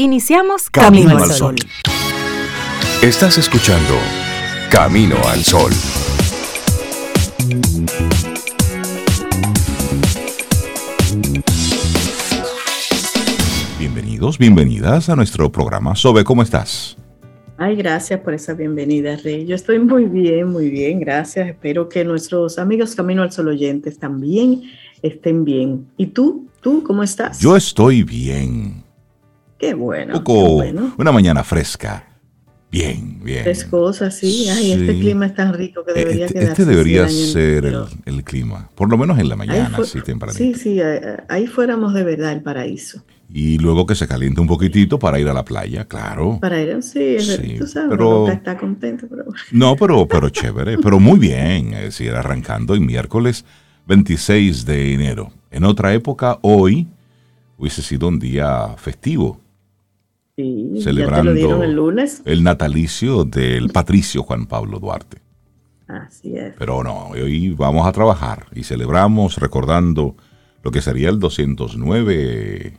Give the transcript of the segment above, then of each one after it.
Iniciamos Camino, al Sol. Estás escuchando Camino al Sol. Bienvenidos, bienvenidas a nuestro programa. Sobe, ¿cómo estás? Ay, gracias por esa bienvenida, Rey. Yo estoy muy bien, muy bien, gracias. Espero que nuestros amigos Camino al Sol oyentes también estén bien. ¿Y tú? ¿Tú cómo estás? Yo estoy bien. Qué bueno. Una mañana fresca. Bien, bien. Frescosa, sí. Ay, este clima es tan rico que debería este. Este debería ser el, clima. Por lo menos en la mañana, sí, temprano. Sí, sí, ahí fuéramos de verdad el paraíso. Y luego que se caliente un poquitito para ir a la playa, claro. Para ir, sí, sí tú sabes, pero, está contento. Pero... No, pero, pero chévere, pero muy bien. Es decir, arrancando el miércoles 26 de enero. En otra época, hoy hubiese sido un día festivo celebrando el, lunes. el natalicio del patricio Juan Pablo Duarte. Así es. Pero no, hoy vamos a trabajar y celebramos recordando lo que sería el 209.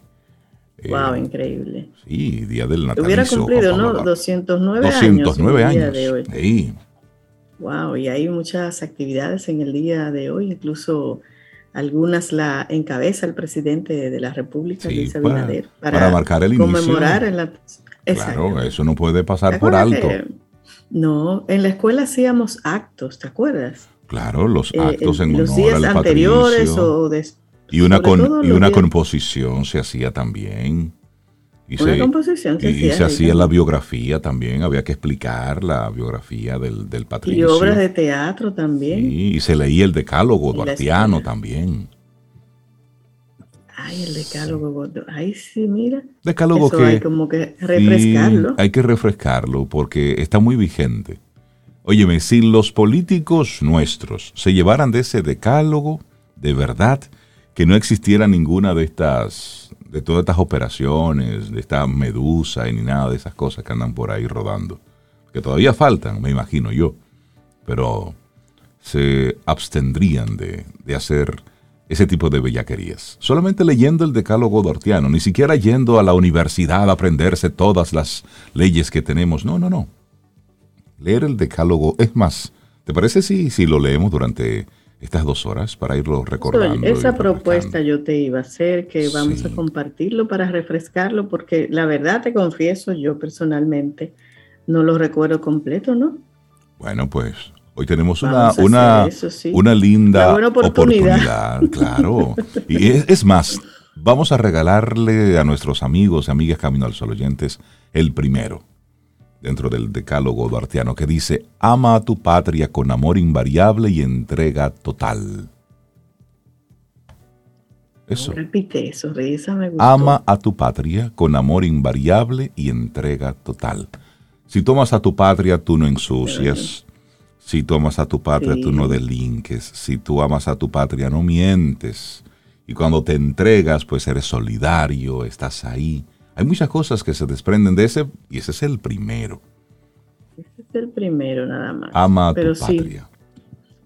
Wow, eh, increíble. Sí, día del natalicio. Hubiera cumplido, ¿no? 209, 209 años. años. De hoy. Sí. Wow, y hay muchas actividades en el día de hoy, incluso algunas la encabeza el presidente de la República, Luis Abinader, para, marcar el inicio. Conmemorar en la... Claro, eso no puede pasar por alto. no, en la escuela hacíamos actos, ¿te acuerdas? Claro, los eh, actos en los días anteriores o después. Y una, y una composición se hacía también. Y una se, composición se y, se hacía la biografía también, había que explicar la biografía del, del patricio. Y obras de teatro también. y se leía el decálogo duartiano también. Ay, el decálogo, ay sí, mira. Decálogo que hay como que refrescarlo. hay que refrescarlo porque está muy vigente. Óyeme, si los políticos nuestros se llevaran de ese decálogo, de verdad, que no existiera ninguna de estas de todas estas operaciones, de esta medusa y ni nada de esas cosas que andan por ahí rodando. Que todavía faltan, me imagino yo. Pero se abstendrían de, hacer ese tipo de bellaquerías. Solamente leyendo el decálogo dortiano, ni siquiera yendo a la universidad a aprenderse todas las leyes que tenemos. No, no, no. Leer el decálogo es más. ¿Te parece si, si lo leemos durante estas dos horas para irlo recordando. Esa propuesta yo te iba a hacer, que vamos a compartirlo para refrescarlo, porque la verdad te confieso, yo personalmente no lo recuerdo completo, ¿no? Bueno, pues hoy tenemos una, una, una linda oportunidad. claro. y es, más, vamos a regalarle a nuestros amigos y amigas Camino al Sol oyentes el primero dentro del decálogo duartiano que dice, ama a tu patria con amor invariable y entrega total. Eso. repite eso, me Ama a tu patria con amor invariable y entrega total. Si tomas a tu patria, tú no ensucias. Si tomas a tu patria, tú no delinques. Si tú amas a tu patria, no mientes. Y cuando te entregas, pues eres solidario, estás ahí hay muchas cosas que se desprenden de ese y ese es el primero. Ese es el primero nada más. Ama a tu patria.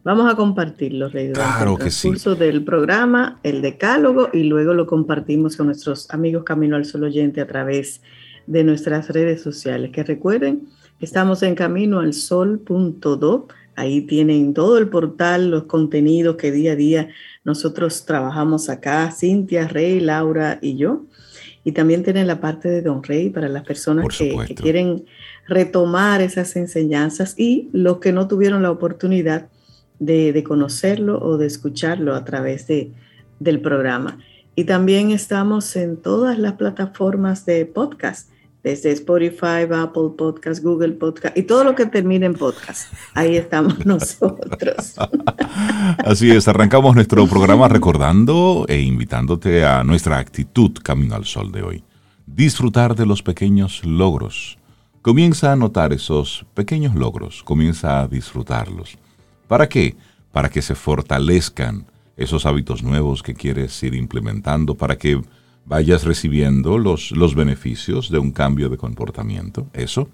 Vamos a compartirlo, Rey. Claro que sí. del programa, el decálogo, y luego lo compartimos con nuestros amigos Camino al Sol oyente a través de nuestras redes sociales. Que recuerden, estamos en camino al sol.do. Ahí tienen todo el portal, los contenidos que día a día nosotros trabajamos acá, Cintia, Rey, Laura y yo. Y también tiene la parte de Don Rey para las personas que, quieren retomar esas enseñanzas y los que no tuvieron la oportunidad de, conocerlo o de escucharlo a través de, del programa. Y también estamos en todas las plataformas de podcast desde Spotify, Apple Podcast, Google Podcast y todo lo que termine en podcast. Ahí estamos nosotros. Así es, arrancamos nuestro programa recordando e invitándote a nuestra actitud Camino al Sol de hoy. Disfrutar de los pequeños logros. Comienza a notar esos pequeños logros, comienza a disfrutarlos. ¿Para qué? Para que se fortalezcan esos hábitos nuevos que quieres ir implementando, para que vayas recibiendo los, los beneficios de un cambio de comportamiento. Eso,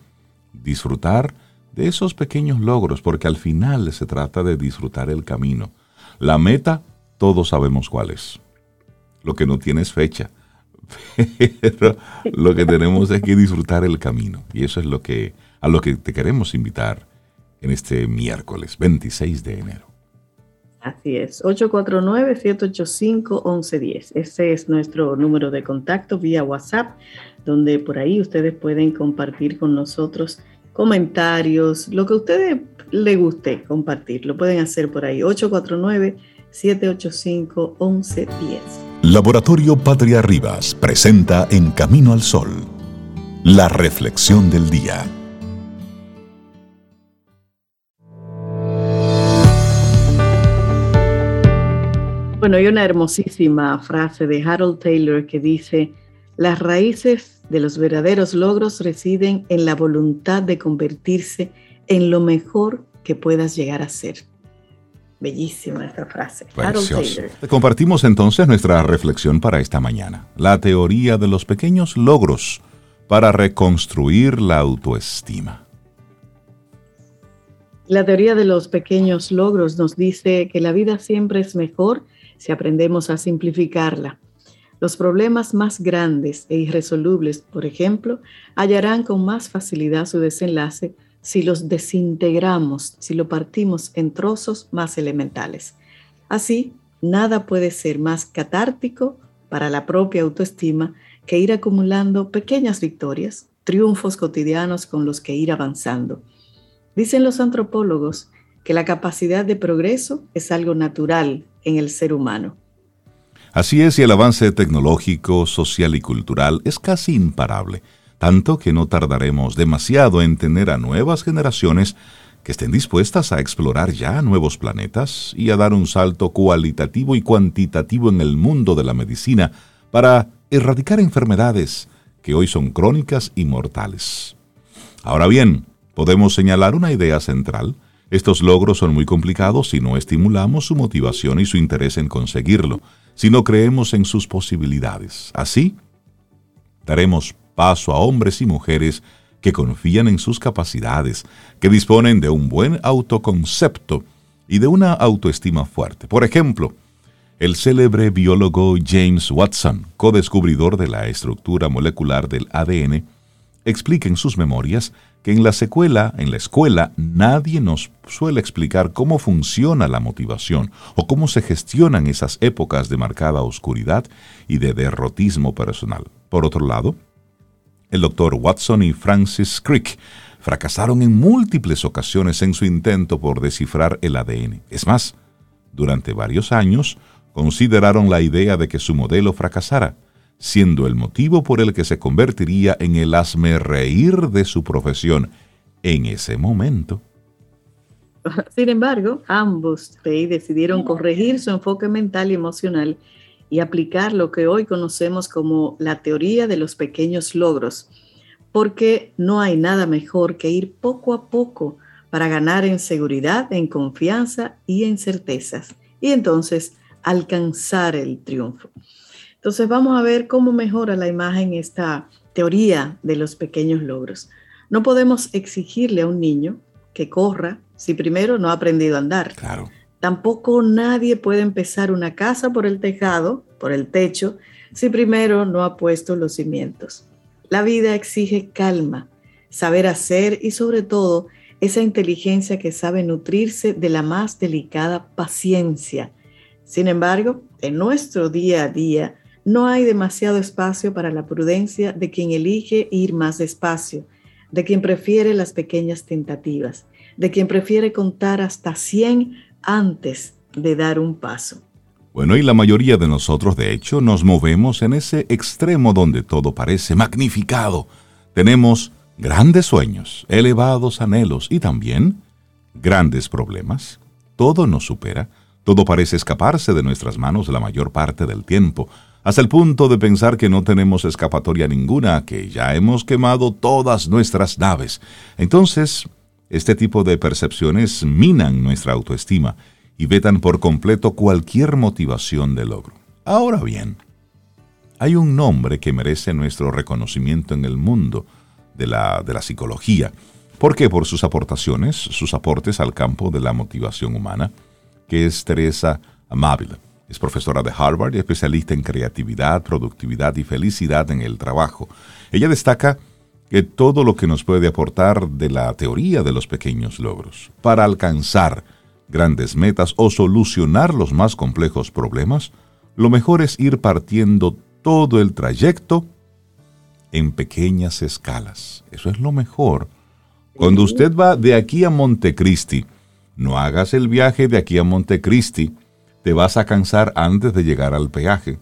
disfrutar de esos pequeños logros, porque al final se trata de disfrutar el camino. La meta, todos sabemos cuál es. Lo que no tiene es fecha, Pero lo que tenemos es que disfrutar el camino. Y eso es lo que, a lo que te queremos invitar en este miércoles 26 de enero. Así es, 849-785-1110. Ese es nuestro número de contacto vía WhatsApp, donde por ahí ustedes pueden compartir con nosotros comentarios, lo que a ustedes les guste compartir, lo pueden hacer por ahí. 849-785-1110. Laboratorio Patria Rivas presenta En Camino al Sol, la reflexión del día. Bueno, hay una hermosísima frase de Harold Taylor que dice, las raíces de los verdaderos logros residen en la voluntad de convertirse en lo mejor que puedas llegar a ser. Bellísima esta frase. Harold Taylor. Compartimos entonces nuestra reflexión para esta mañana. La teoría de los pequeños logros para reconstruir la autoestima. La teoría de los pequeños logros nos dice que la vida siempre es mejor si aprendemos a simplificarla. Los problemas más grandes e irresolubles, por ejemplo, hallarán con más facilidad su desenlace si los desintegramos, si lo partimos en trozos más elementales. Así, nada puede ser más catártico para la propia autoestima que ir acumulando pequeñas victorias, triunfos cotidianos con los que ir avanzando. Dicen los antropólogos que la capacidad de progreso es algo natural en el ser humano. Así es, y el avance tecnológico, social y cultural es casi imparable, tanto que no tardaremos demasiado en tener a nuevas generaciones que estén dispuestas a explorar ya nuevos planetas y a dar un salto cualitativo y cuantitativo en el mundo de la medicina para erradicar enfermedades que hoy son crónicas y mortales. Ahora bien, podemos señalar una idea central, estos logros son muy complicados si no estimulamos su motivación y su interés en conseguirlo, si no creemos en sus posibilidades. Así, daremos paso a hombres y mujeres que confían en sus capacidades, que disponen de un buen autoconcepto y de una autoestima fuerte. Por ejemplo, el célebre biólogo James Watson, co-descubridor de la estructura molecular del ADN, explica en sus memorias que en la secuela, en la escuela, nadie nos suele explicar cómo funciona la motivación o cómo se gestionan esas épocas de marcada oscuridad y de derrotismo personal. Por otro lado, el doctor Watson y Francis Crick fracasaron en múltiples ocasiones en su intento por descifrar el ADN. Es más, durante varios años consideraron la idea de que su modelo fracasara siendo el motivo por el que se convertiría en el asme reír de su profesión en ese momento. Sin embargo, ambos decidieron corregir su enfoque mental y emocional y aplicar lo que hoy conocemos como la teoría de los pequeños logros, porque no hay nada mejor que ir poco a poco para ganar en seguridad, en confianza y en certezas, y entonces alcanzar el triunfo. Entonces vamos a ver cómo mejora la imagen esta teoría de los pequeños logros. No podemos exigirle a un niño que corra si primero no ha aprendido a andar. Claro. Tampoco nadie puede empezar una casa por el tejado, por el techo, si primero no ha puesto los cimientos. La vida exige calma, saber hacer y sobre todo esa inteligencia que sabe nutrirse de la más delicada paciencia. Sin embargo, en nuestro día a día no hay demasiado espacio para la prudencia de quien elige ir más despacio, de quien prefiere las pequeñas tentativas, de quien prefiere contar hasta 100 antes de dar un paso. Bueno, y la mayoría de nosotros, de hecho, nos movemos en ese extremo donde todo parece magnificado. Tenemos grandes sueños, elevados anhelos y también grandes problemas. Todo nos supera, todo parece escaparse de nuestras manos la mayor parte del tiempo hasta el punto de pensar que no tenemos escapatoria ninguna, que ya hemos quemado todas nuestras naves. Entonces, este tipo de percepciones minan nuestra autoestima y vetan por completo cualquier motivación de logro. Ahora bien, hay un nombre que merece nuestro reconocimiento en el mundo de la, de la psicología. ¿Por qué? Por sus aportaciones, sus aportes al campo de la motivación humana, que es Teresa Amabile. Es profesora de Harvard y especialista en creatividad, productividad y felicidad en el trabajo. Ella destaca que todo lo que nos puede aportar de la teoría de los pequeños logros para alcanzar grandes metas o solucionar los más complejos problemas, lo mejor es ir partiendo todo el trayecto en pequeñas escalas. Eso es lo mejor. Cuando usted va de aquí a Montecristi, no hagas el viaje de aquí a Montecristi, te vas a cansar antes de llegar al peaje.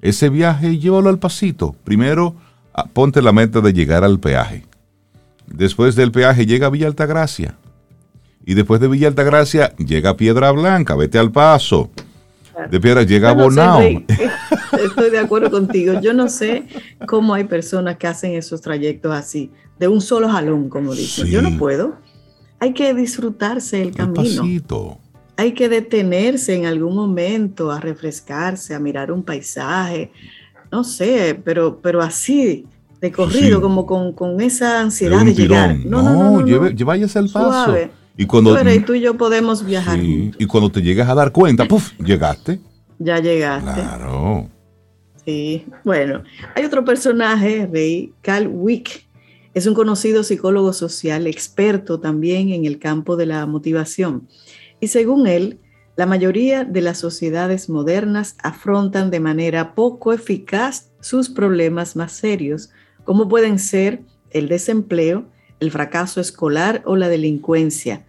Ese viaje llévalo al pasito. Primero, ah, ponte la meta de llegar al peaje. Después del peaje llega a Villa Altagracia. Y después de Villa Altagracia llega a Piedra Blanca, vete al paso. De Piedra llega a Bonao. Estoy de acuerdo contigo. Yo no sé cómo hay personas que hacen esos trayectos así, de un solo jalón, como dicen. Yo no puedo. Hay que disfrutarse el camino. Hay que detenerse en algún momento a refrescarse, a mirar un paisaje. No sé, pero, pero así, de corrido, como con, esa ansiedad de, llegar. No, no, no, no, al paso. Y cuando y tú y yo podemos viajar. y cuando te llegas a dar cuenta, ¡puf! Llegaste. Ya llegaste. Claro. Sí. Bueno, hay otro personaje, Rey, Carl Wick. Es un conocido psicólogo social, experto también en el campo de la motivación. Y según él, la mayoría de las sociedades modernas afrontan de manera poco eficaz sus problemas más serios, como pueden ser el desempleo, el fracaso escolar o la delincuencia.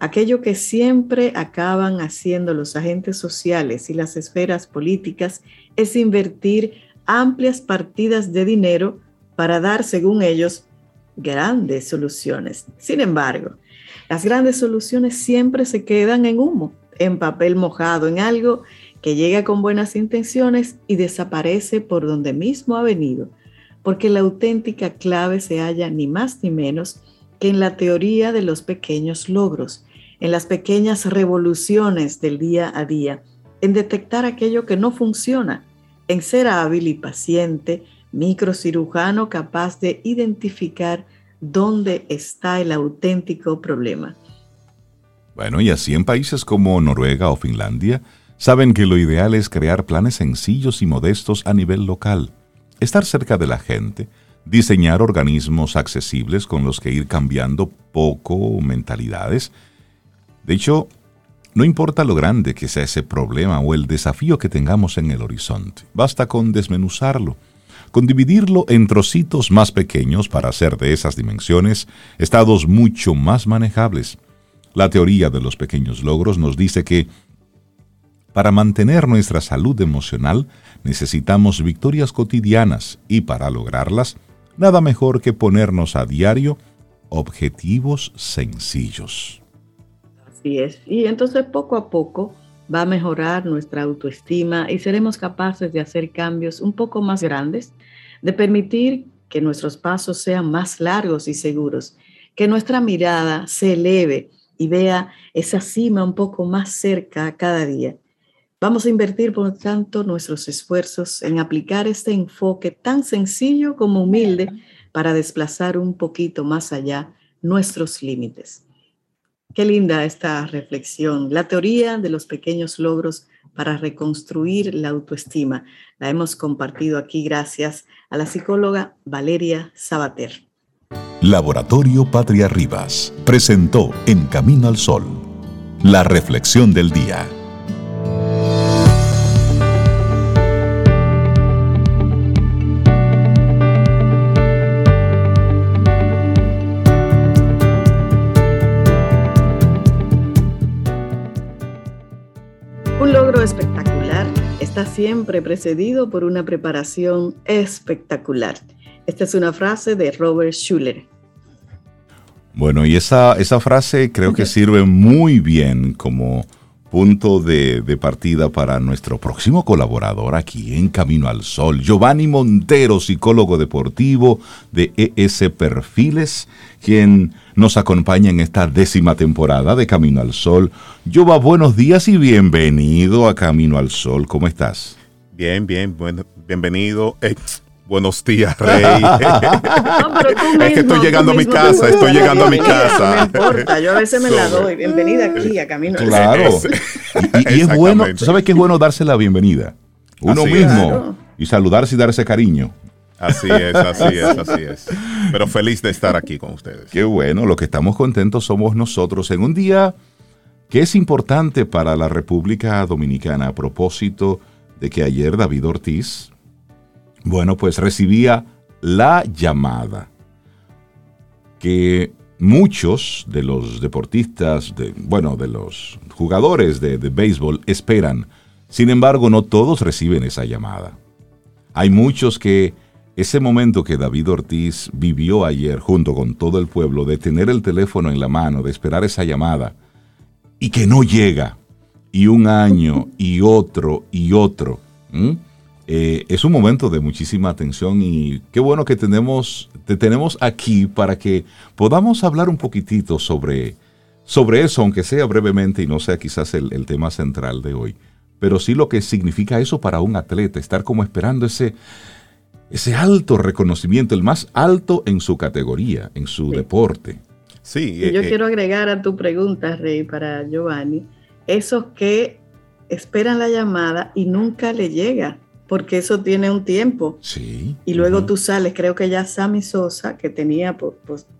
Aquello que siempre acaban haciendo los agentes sociales y las esferas políticas es invertir amplias partidas de dinero para dar, según ellos, grandes soluciones. Sin embargo, las grandes soluciones siempre se quedan en humo, en papel mojado, en algo que llega con buenas intenciones y desaparece por donde mismo ha venido porque la auténtica clave se halla ni más ni menos que en la teoría de los pequeños logros, en las pequeñas revoluciones del día a día, en detectar aquello que no funciona, en ser hábil y paciente, microcirujano capaz de identificar dónde está el auténtico problema. Bueno, y así en países como Noruega o Finlandia, saben que lo ideal es crear planes sencillos y modestos a nivel local estar cerca de la gente, diseñar organismos accesibles con los que ir cambiando poco mentalidades. De hecho, no importa lo grande que sea ese problema o el desafío que tengamos en el horizonte, basta con desmenuzarlo, con dividirlo en trocitos más pequeños para hacer de esas dimensiones estados mucho más manejables. La teoría de los pequeños logros nos dice que para mantener nuestra salud emocional necesitamos victorias cotidianas y para lograrlas, nada mejor que ponernos a diario objetivos sencillos. Así es. Y entonces poco a poco va a mejorar nuestra autoestima y seremos capaces de hacer cambios un poco más grandes, de permitir que nuestros pasos sean más largos y seguros, que nuestra mirada se eleve y vea esa cima un poco más cerca cada día Vamos a invertir, por lo tanto, nuestros esfuerzos en aplicar este enfoque tan sencillo como humilde para desplazar un poquito más allá nuestros límites. Qué linda esta reflexión. La teoría de los pequeños logros para reconstruir la autoestima la hemos compartido aquí gracias a la psicóloga Valeria Sabater. Laboratorio Patria Rivas presentó En Camino al Sol, la reflexión del día. Siempre precedido por una preparación espectacular. Esta es una frase de Robert Schuller. Bueno, y esa, esa frase creo que sirve muy bien como punto de, partida para nuestro próximo colaborador aquí en Camino al Sol, Giovanni Montero, psicólogo deportivo de ES Perfiles, quien nos acompaña en esta décima temporada de Camino al Sol. Giova, buenos días y bienvenido a Camino al Sol. ¿Cómo estás? Bien, bien, bienvenido. Eh, Buenos días, Rey. es que estoy llegando a mi casa, estoy llegando a mi casa. No importa, yo a veces me la doy. Bienvenida aquí a Camino. Claro. y, y es bueno, ¿sabes qué es bueno darse la bienvenida? Uno mismo. Y saludarse y darse cariño. Así es, así es, así es. Pero feliz de estar aquí con ustedes. Qué bueno, lo que estamos contentos somos nosotros en un día que es importante para la República Dominicana a propósito de que ayer David Ortiz, bueno, pues recibía la llamada que muchos de los deportistas, de, bueno, de los jugadores de, de béisbol esperan. Sin embargo, no todos reciben esa llamada. Hay muchos que ese momento que David Ortiz vivió ayer junto con todo el pueblo, de tener el teléfono en la mano, de esperar esa llamada, y que no llega, y un año, y otro, y otro, eh, es un momento de muchísima atención y qué bueno que tenemos, te tenemos aquí para que podamos hablar un poquitito sobre, sobre eso, aunque sea brevemente y no sea quizás el, el tema central de hoy, pero sí lo que significa eso para un atleta, estar como esperando ese ese alto reconocimiento, el más alto en su categoría, en su deporte. Sí. Y yo eh, quiero agregar a tu pregunta, Rey, para Giovanni, esos que esperan la llamada y nunca le llega, porque eso tiene un tiempo. Sí. Y luego tú sales, creo que ya Sammy Sosa, que tenía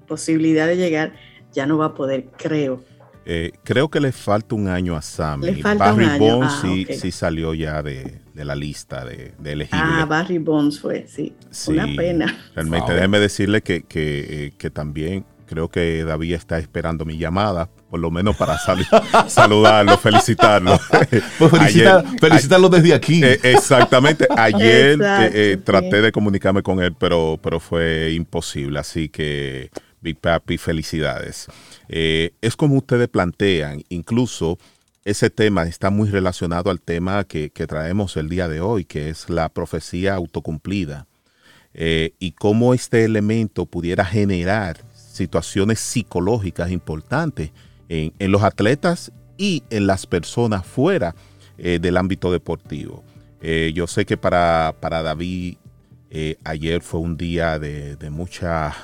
posibilidad de llegar, ya no va a poder, creo. Eh, creo que le falta un año a Sammy. Barry Bonds ah, sí, salió ya de, la lista de, de, elegibles. Ah, Barry Bonds fue, sí. Una pena. Realmente, déjeme decirle que, eh, que, también creo que David está esperando mi llamada, por lo menos para saludarlo, felicitarlo. Pues felicitarlo desde aquí. Eh, exactamente. Ayer traté de comunicarme con él, pero, pero fue imposible. Así que, Big Papi, felicidades. Eh, es como ustedes plantean, incluso ese tema está muy relacionado al tema que, traemos el día de hoy, que es la profecía autocumplida, eh, y cómo este elemento pudiera generar situaciones psicológicas importantes en, los atletas y en las personas fuera eh, del ámbito deportivo. yo sé que para, para David ayer fue un día de, de mucha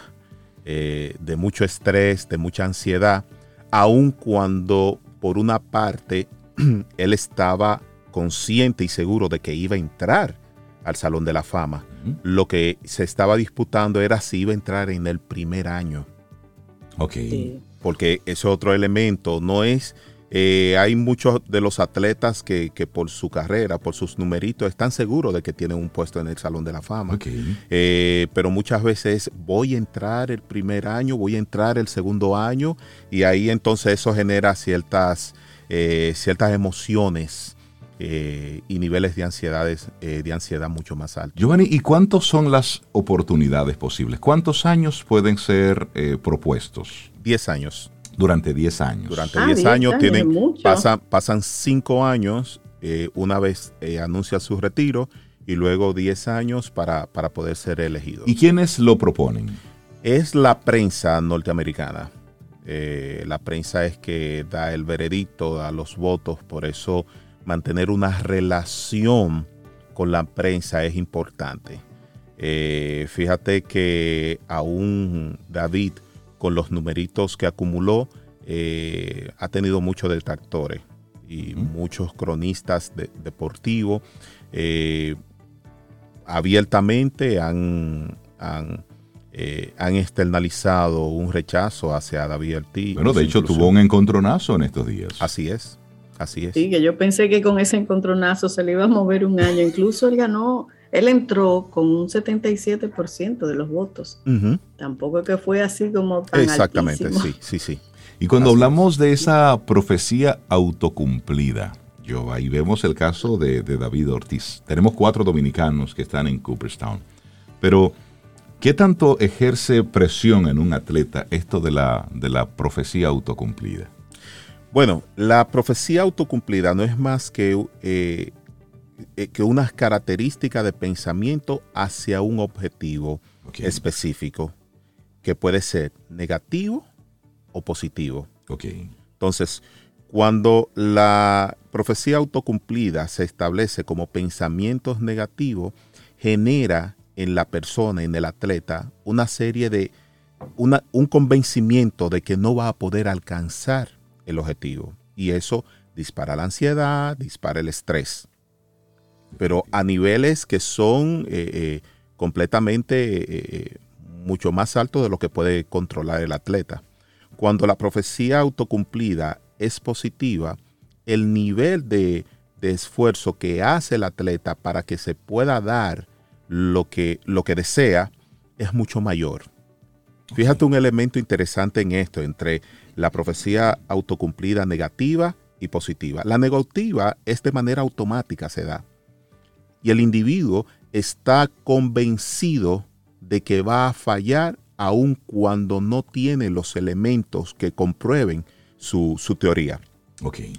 eh, de mucho estrés, de mucha ansiedad, aun cuando por una parte él estaba consciente y seguro de que iba a entrar al Salón de la Fama. Lo que se estaba disputando era si iba a entrar en el primer año. Ok. Porque ese otro elemento no es eh, hay muchos de los atletas que, por su carrera, por sus numeritos, están seguros de que tienen un puesto en el Salón de la Fama. Eh, pero muchas veces voy a entrar el primer año, voy a entrar el segundo año y ahí entonces eso genera ciertas, eh, ciertas emociones. Y niveles de, ansiedades, de ansiedad mucho más altos. Giovanni, ¿y cuántos son las oportunidades posibles? ¿Cuántos años pueden ser propuestos? Diez años durante 10 años. Durante 10 ah, años, tienen, pasan, pasan 5 años, eh, una vez eh, anuncia su retiro, y luego 10 años para, para poder ser elegido. ¿Y quiénes lo proponen? Es la prensa norteamericana. Eh, la prensa es que da el veredicto, a los votos, por eso mantener una relación con la prensa es importante. fíjate que aún David con los numeritos que acumuló, eh, ha tenido muchos detractores y muchos cronistas deportivos eh, abiertamente han, eh, han, externalizado un rechazo hacia David Ortiz. Bueno, de hecho tuvo un encontronazo en estos días. Así es, así es. Sí, que yo pensé que con ese encontronazo se le iba a mover un año. Incluso él ganó él entró con un 77% de los votos. Tampoco que fue así como tan Exactamente, sí, sí, sí. Y cuando hablamos de esa profecía autocumplida, yo ahí vemos el caso de, David Ortiz. Tenemos cuatro dominicanos que están en Cooperstown. Pero, ¿qué tanto ejerce presión en un atleta esto de la, de la profecía autocumplida? Bueno, la profecía autocumplida no es más que eh, eh, que unas características de pensamiento hacia un objetivo específico, que puede ser negativo o positivo. Entonces, cuando la profecía autocumplida se establece como pensamientos negativos, genera en la persona, en el atleta, una serie de, un convencimiento de que no va a poder alcanzar el objetivo. Y eso dispara la ansiedad, dispara el estrés. Pero a niveles que son eh, eh, completamente eh, mucho más altos de lo que puede controlar el atleta. Cuando la profecía autocumplida es positiva, el nivel de, de esfuerzo que hace el atleta para que se pueda dar lo que, lo que desea es mucho mayor. Fíjate un elemento interesante en esto, entre la profecía autocumplida negativa y positiva. La negativa es de manera automática, se da. Y el individuo está convencido de que va a fallar aun cuando no tiene los elementos que comprueben su, teoría,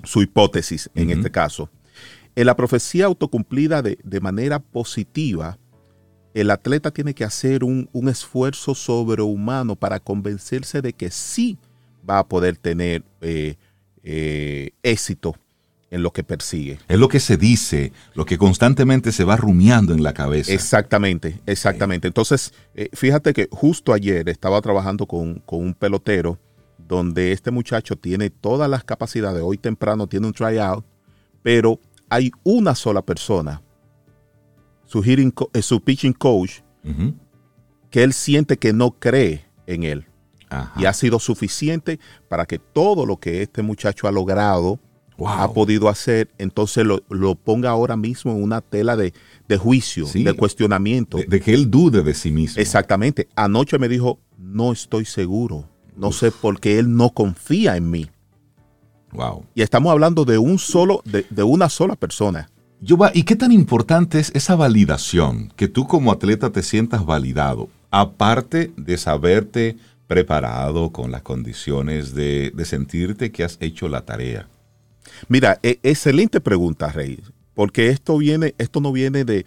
su hipótesis en este caso. En la profecía autocumplida de, de manera positiva, el atleta tiene que hacer un, esfuerzo sobrehumano para convencerse de que sí va a poder tener eh, eh, éxito en lo que persigue. Es lo que se dice, lo que constantemente se va rumiando en la cabeza. Exactamente, exactamente. Entonces, eh, fíjate que justo ayer estaba trabajando con, con, un pelotero donde este muchacho tiene todas las capacidades, hoy temprano tiene un tryout, pero hay una sola persona su, eh, su pitching coach, que él siente que no cree en él. Y ha sido suficiente para que todo lo que este muchacho ha logrado, ha podido hacer, entonces lo, ponga ahora mismo en una tela de, juicio, de cuestionamiento. De, que él dude de sí mismo. Exactamente. Anoche me dijo, no estoy seguro. No sé por qué él no confía en mí. Wow. Y estamos hablando de un solo, de, de una sola persona. ¿y qué tan importante es esa validación? Que tú como atleta te sientas validado, aparte de saberte preparado con las condiciones de, sentirte que has hecho la tarea. Mira, e, excelente pregunta, Rey, porque esto viene, esto no viene de,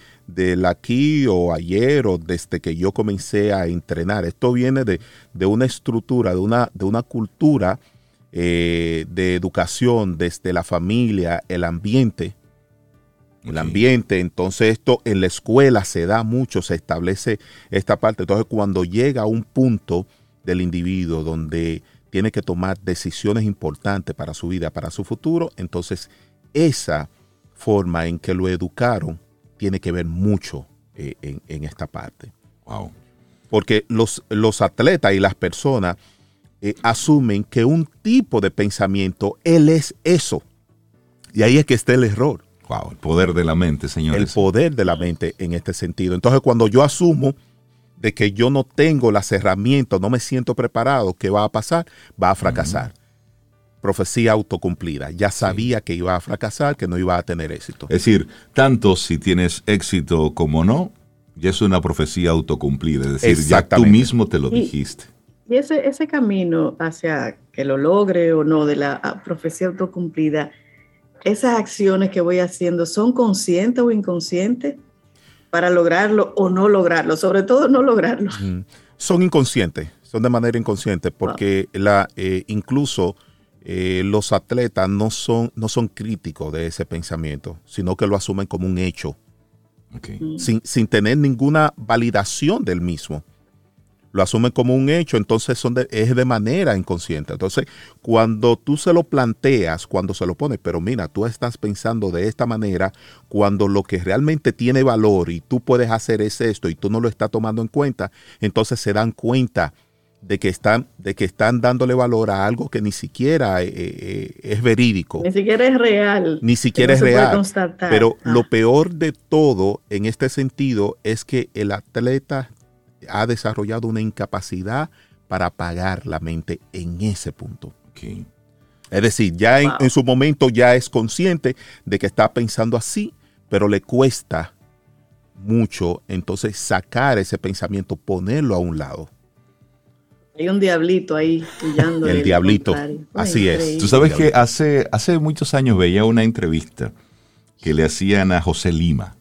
aquí o ayer o desde que yo comencé a entrenar. Esto viene de, una estructura, de una, de una cultura eh, de educación desde la familia, el ambiente, el ambiente. Entonces esto en la escuela se da mucho, se establece esta parte. Entonces cuando llega a un punto del individuo donde tiene que tomar decisiones importantes para su vida, para su futuro, entonces esa forma en que lo educaron tiene que ver mucho eh, en, esta parte. Wow. Porque los, los atletas y las personas eh, asumen que un tipo de pensamiento, él es eso. Y ahí es que está el error. Wow, el poder de la mente, señores. El poder de la mente en este sentido. Entonces, cuando yo asumo de que yo no tengo las herramientas, no me siento preparado, ¿qué va a pasar? Va a fracasar. Profecía autocumplida. Ya sabía que iba a fracasar, que no iba a tener éxito. Es decir, tanto si tienes éxito como no, ya es una profecía autocumplida. Es decir, ya tú mismo te lo dijiste. Y ese, ese camino hacia que lo logre o no de la ah, profecía autocumplida, esas acciones que voy haciendo son conscientes o inconscientes para lograrlo o no lograrlo, sobre todo no lograrlo. Son inconscientes, son de manera inconsciente, porque la, eh, incluso eh, los atletas no son, no son críticos de ese pensamiento, sino que lo asumen como un hecho, sin, sin tener ninguna validación del mismo lo asumen como un hecho, entonces son es de manera inconsciente. Entonces, cuando tú se lo planteas, cuando se lo pones, pero mira, tú estás pensando de esta manera, cuando lo que realmente tiene valor y tú puedes hacer es esto y tú no lo estás tomando en cuenta, entonces se dan cuenta de que están, de que están dándole valor a algo que ni siquiera eh, eh, es verídico. Ni siquiera es real. Ni siquiera es real. Pero lo ah. peor de todo en este sentido es que el atleta ha desarrollado una incapacidad para apagar la mente en ese punto. Es decir, ya en, su momento ya es consciente de que está pensando así, pero le cuesta mucho entonces sacar ese pensamiento, ponerlo a un lado. Hay un diablito ahí pillando. El diablito, así es. Tú sabes que hace, hace muchos años veía una entrevista que le hacían a José Lima.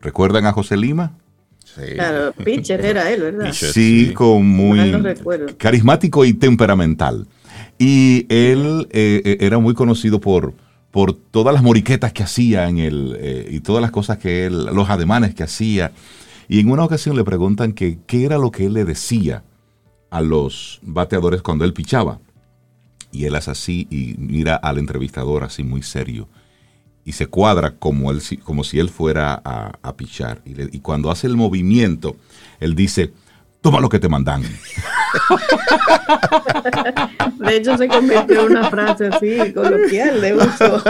¿Recuerdan a José Lima? Claro, pitcher era él, ¿verdad? sí, con muy carismático y temperamental. Y él eh, eh, era muy conocido por, por todas las moriquetas que hacía en el, eh, y todas las cosas que él, los ademanes que hacía. Y en una ocasión le preguntan que qué era lo que él le decía a los bateadores cuando él pichaba. Y él hace así y mira al entrevistador así muy serio. Y se cuadra como, él, como si él fuera a, pichar. Y, y cuando hace el movimiento, él dice, toma lo que te mandan. De hecho, se convirtió en una frase así, coloquial, de uso.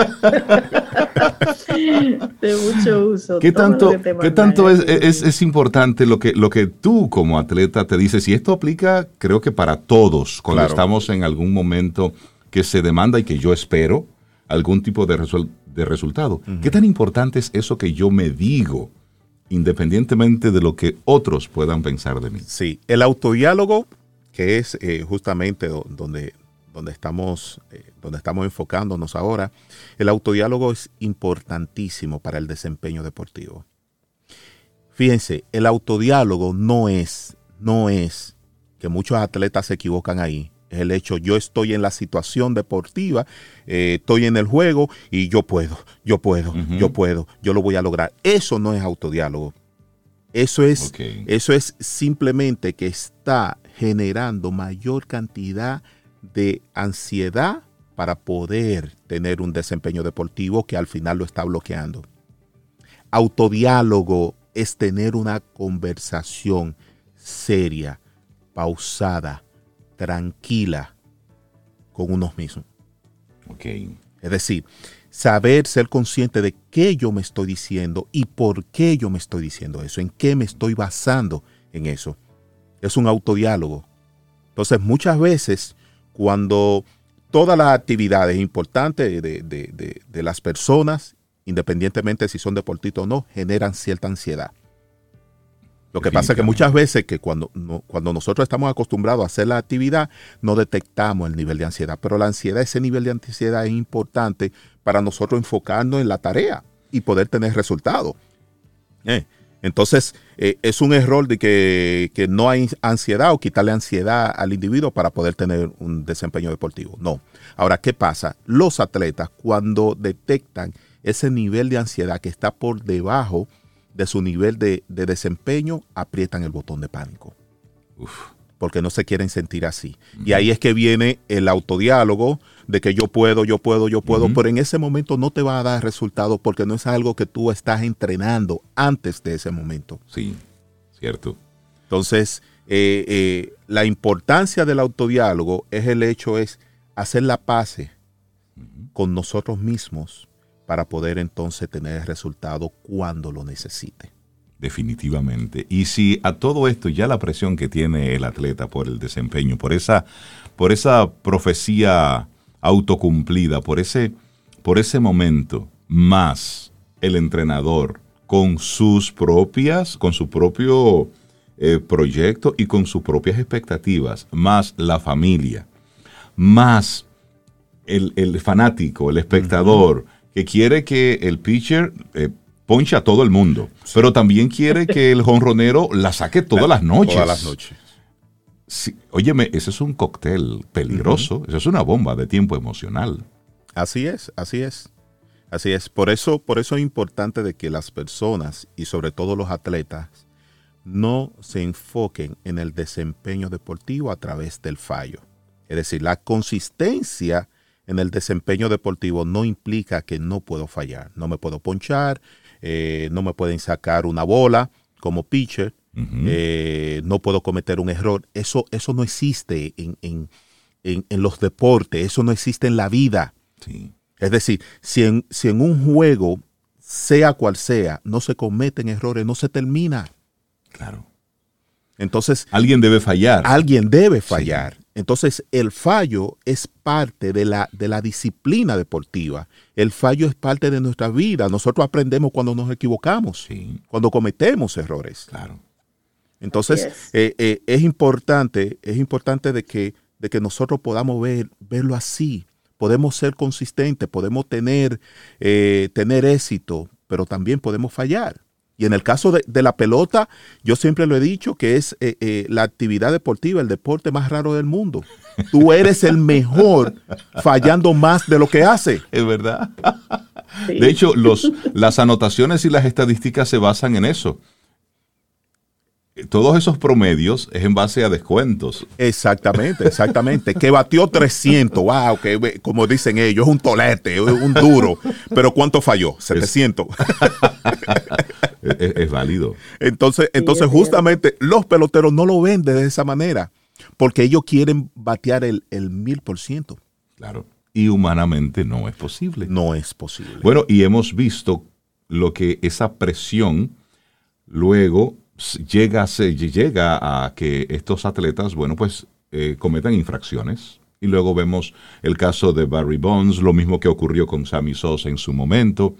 de mucho uso. ¿Qué tanto, ¿qué tanto es, es, importante lo que, lo que tú como atleta te dices? Y esto aplica, creo que para todos, cuando estamos en algún momento que se demanda y que yo espero algún tipo de, de resultado. ¿Qué tan importante es eso que yo me digo? independientemente de lo que otros puedan pensar de mí. Sí, el autodiálogo, que es eh, justamente donde, donde, estamos, eh, donde estamos enfocándonos ahora, el autodiálogo es importantísimo para el desempeño deportivo. Fíjense, el autodiálogo no es, no es, que muchos atletas se equivocan ahí, es el hecho, yo estoy en la situación deportiva, eh, estoy en el juego y yo puedo, yo puedo, yo puedo, yo lo voy a lograr. Eso no es autodiálogo. Eso es, eso es simplemente que está generando mayor cantidad de ansiedad para poder tener un desempeño deportivo que al final lo está bloqueando. Autodiálogo es tener una conversación seria, pausada, tranquila con uno mismo. Okay. Es decir, saber ser consciente de qué yo me estoy diciendo y por qué yo me estoy diciendo eso, en qué me estoy basando en eso. Es un autodiálogo. Entonces, muchas veces, cuando todas las actividades importantes de, de las personas, independientemente si son deportistas o no, generan cierta ansiedad. Lo que pasa es que muchas veces que cuando, cuando nosotros estamos acostumbrados a hacer la actividad, no detectamos el nivel de ansiedad. Pero la ansiedad, ese nivel de ansiedad es importante para nosotros enfocarnos en la tarea y poder tener resultados. Eh, entonces, eh, es un error de que, que, no hay ansiedad o quitarle ansiedad al individuo para poder tener un desempeño deportivo. No. Ahora, ¿qué pasa? Los atletas, cuando detectan ese nivel de ansiedad que está por debajo de su nivel de, desempeño, aprietan el botón de pánico. Porque no se quieren sentir así. Y ahí es que viene el autodiálogo de que yo puedo, yo puedo, yo puedo, pero en ese momento no te va a dar resultado porque no es algo que tú estás entrenando antes de ese momento. Sí, cierto. Entonces, eh, eh, la importancia del autodiálogo es el hecho, es hacer la paz con nosotros mismos para poder entonces tener el resultado cuando lo necesite. Definitivamente. Y si a todo esto ya la presión que tiene el atleta por el desempeño, por esa, por esa profecía autocumplida, por ese, por ese momento, más el entrenador con sus propias, con su propio eh, proyecto y con sus propias expectativas, más la familia, más el, fanático, el espectador, que quiere que el pitcher eh, ponche a todo el mundo, pero también quiere que el jonronero la saque todas las noches. Todas las noches. óyeme, ese es un cóctel peligroso, eso es una bomba de tiempo emocional. Así es, así es. Así es, por eso, por eso es importante de que las personas y sobre todo los atletas no se enfoquen en el desempeño deportivo a través del fallo. Es decir, la consistencia en el desempeño deportivo no implica que no puedo fallar. No me puedo ponchar, eh, no me pueden sacar una bola como pitcher, eh, no puedo cometer un error. Eso, eso no existe en, los deportes, eso no existe en la vida. Es decir, si en, si en un juego, sea cual sea, no se cometen errores, no se termina. Claro. Entonces. Alguien debe fallar. Alguien debe fallar. Entonces, el fallo es parte de la, de la disciplina deportiva. El fallo es parte de nuestra vida. Nosotros aprendemos cuando nos equivocamos, cuando cometemos errores. Claro. Entonces, eh, eh, es importante, es importante de que, de que nosotros podamos ver, verlo así. Podemos ser consistentes, podemos tener, eh, tener éxito, pero también podemos fallar. Y en el caso de, la pelota, yo siempre lo he dicho que es eh, eh, la actividad deportiva, el deporte más raro del mundo. Tú eres el mejor fallando más de lo que hace. Es verdad. De hecho, los, las anotaciones y las estadísticas se basan en eso. todos esos promedios es en base a descuentos. Exactamente, exactamente. que batió 300, wow, que como dicen ellos, es un tolete, un duro. Pero ¿cuánto falló? 700. Es, válido. Entonces, entonces justamente los peloteros no lo ven de esa manera, porque ellos quieren batear el, mil por ciento. Claro. Y humanamente no es posible. No es posible. Bueno, y hemos visto lo que esa presión luego llega a, llega a que estos atletas, bueno, pues eh, cometan infracciones. Y luego vemos el caso de Barry Bonds, lo mismo que ocurrió con Sammy Sosa en su momento,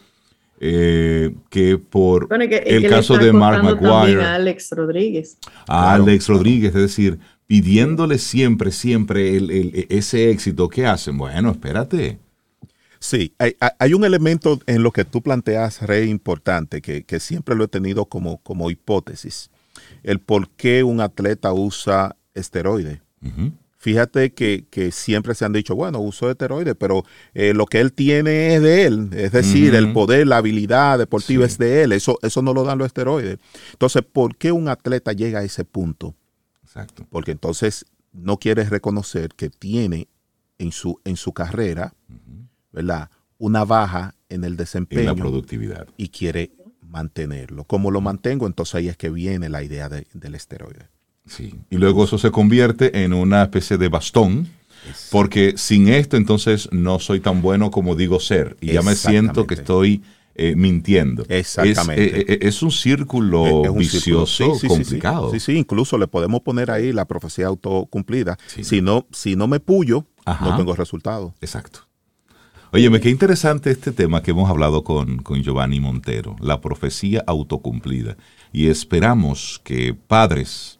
eh, que por el caso de Mark McGuire. A Alex Rodríguez. A Alex Rodríguez, es decir, pidiéndole siempre, siempre ese éxito. ¿Qué hacen? Bueno, espérate. Sí, hay, un elemento en lo que tú planteas, Rey, importante, que, siempre lo he tenido como, como hipótesis. El por qué un atleta usa esteroide. Fíjate que, siempre se han dicho, bueno, uso esteroide, pero eh, lo que él tiene es de él. Es decir, el poder, la habilidad deportiva es de él. Eso, eso no lo dan los esteroides. Entonces, ¿por qué un atleta llega a ese punto? Exacto. Porque entonces no quiere reconocer que tiene en su, en su carrera, ¿verdad? Una baja en el desempeño. En la productividad. Y quiere mantenerlo. ¿Cómo lo mantengo? Entonces ahí es que viene la idea del esteroide. Sí. Y luego eso se convierte en una especie de bastón. Porque sin esto entonces no soy tan bueno como digo ser. Y ya me siento que estoy eh, mintiendo. Exactamente. Es, eh, eh, un círculo vicioso, complicado. Sí, sí, incluso le podemos poner ahí la profecía autocumplida. Si, no, si no me puyo, no tengo resultado. Exacto. Óyeme, qué interesante este tema que hemos hablado con, con Giovanni Montero, la profecía autocumplida. Y esperamos que padres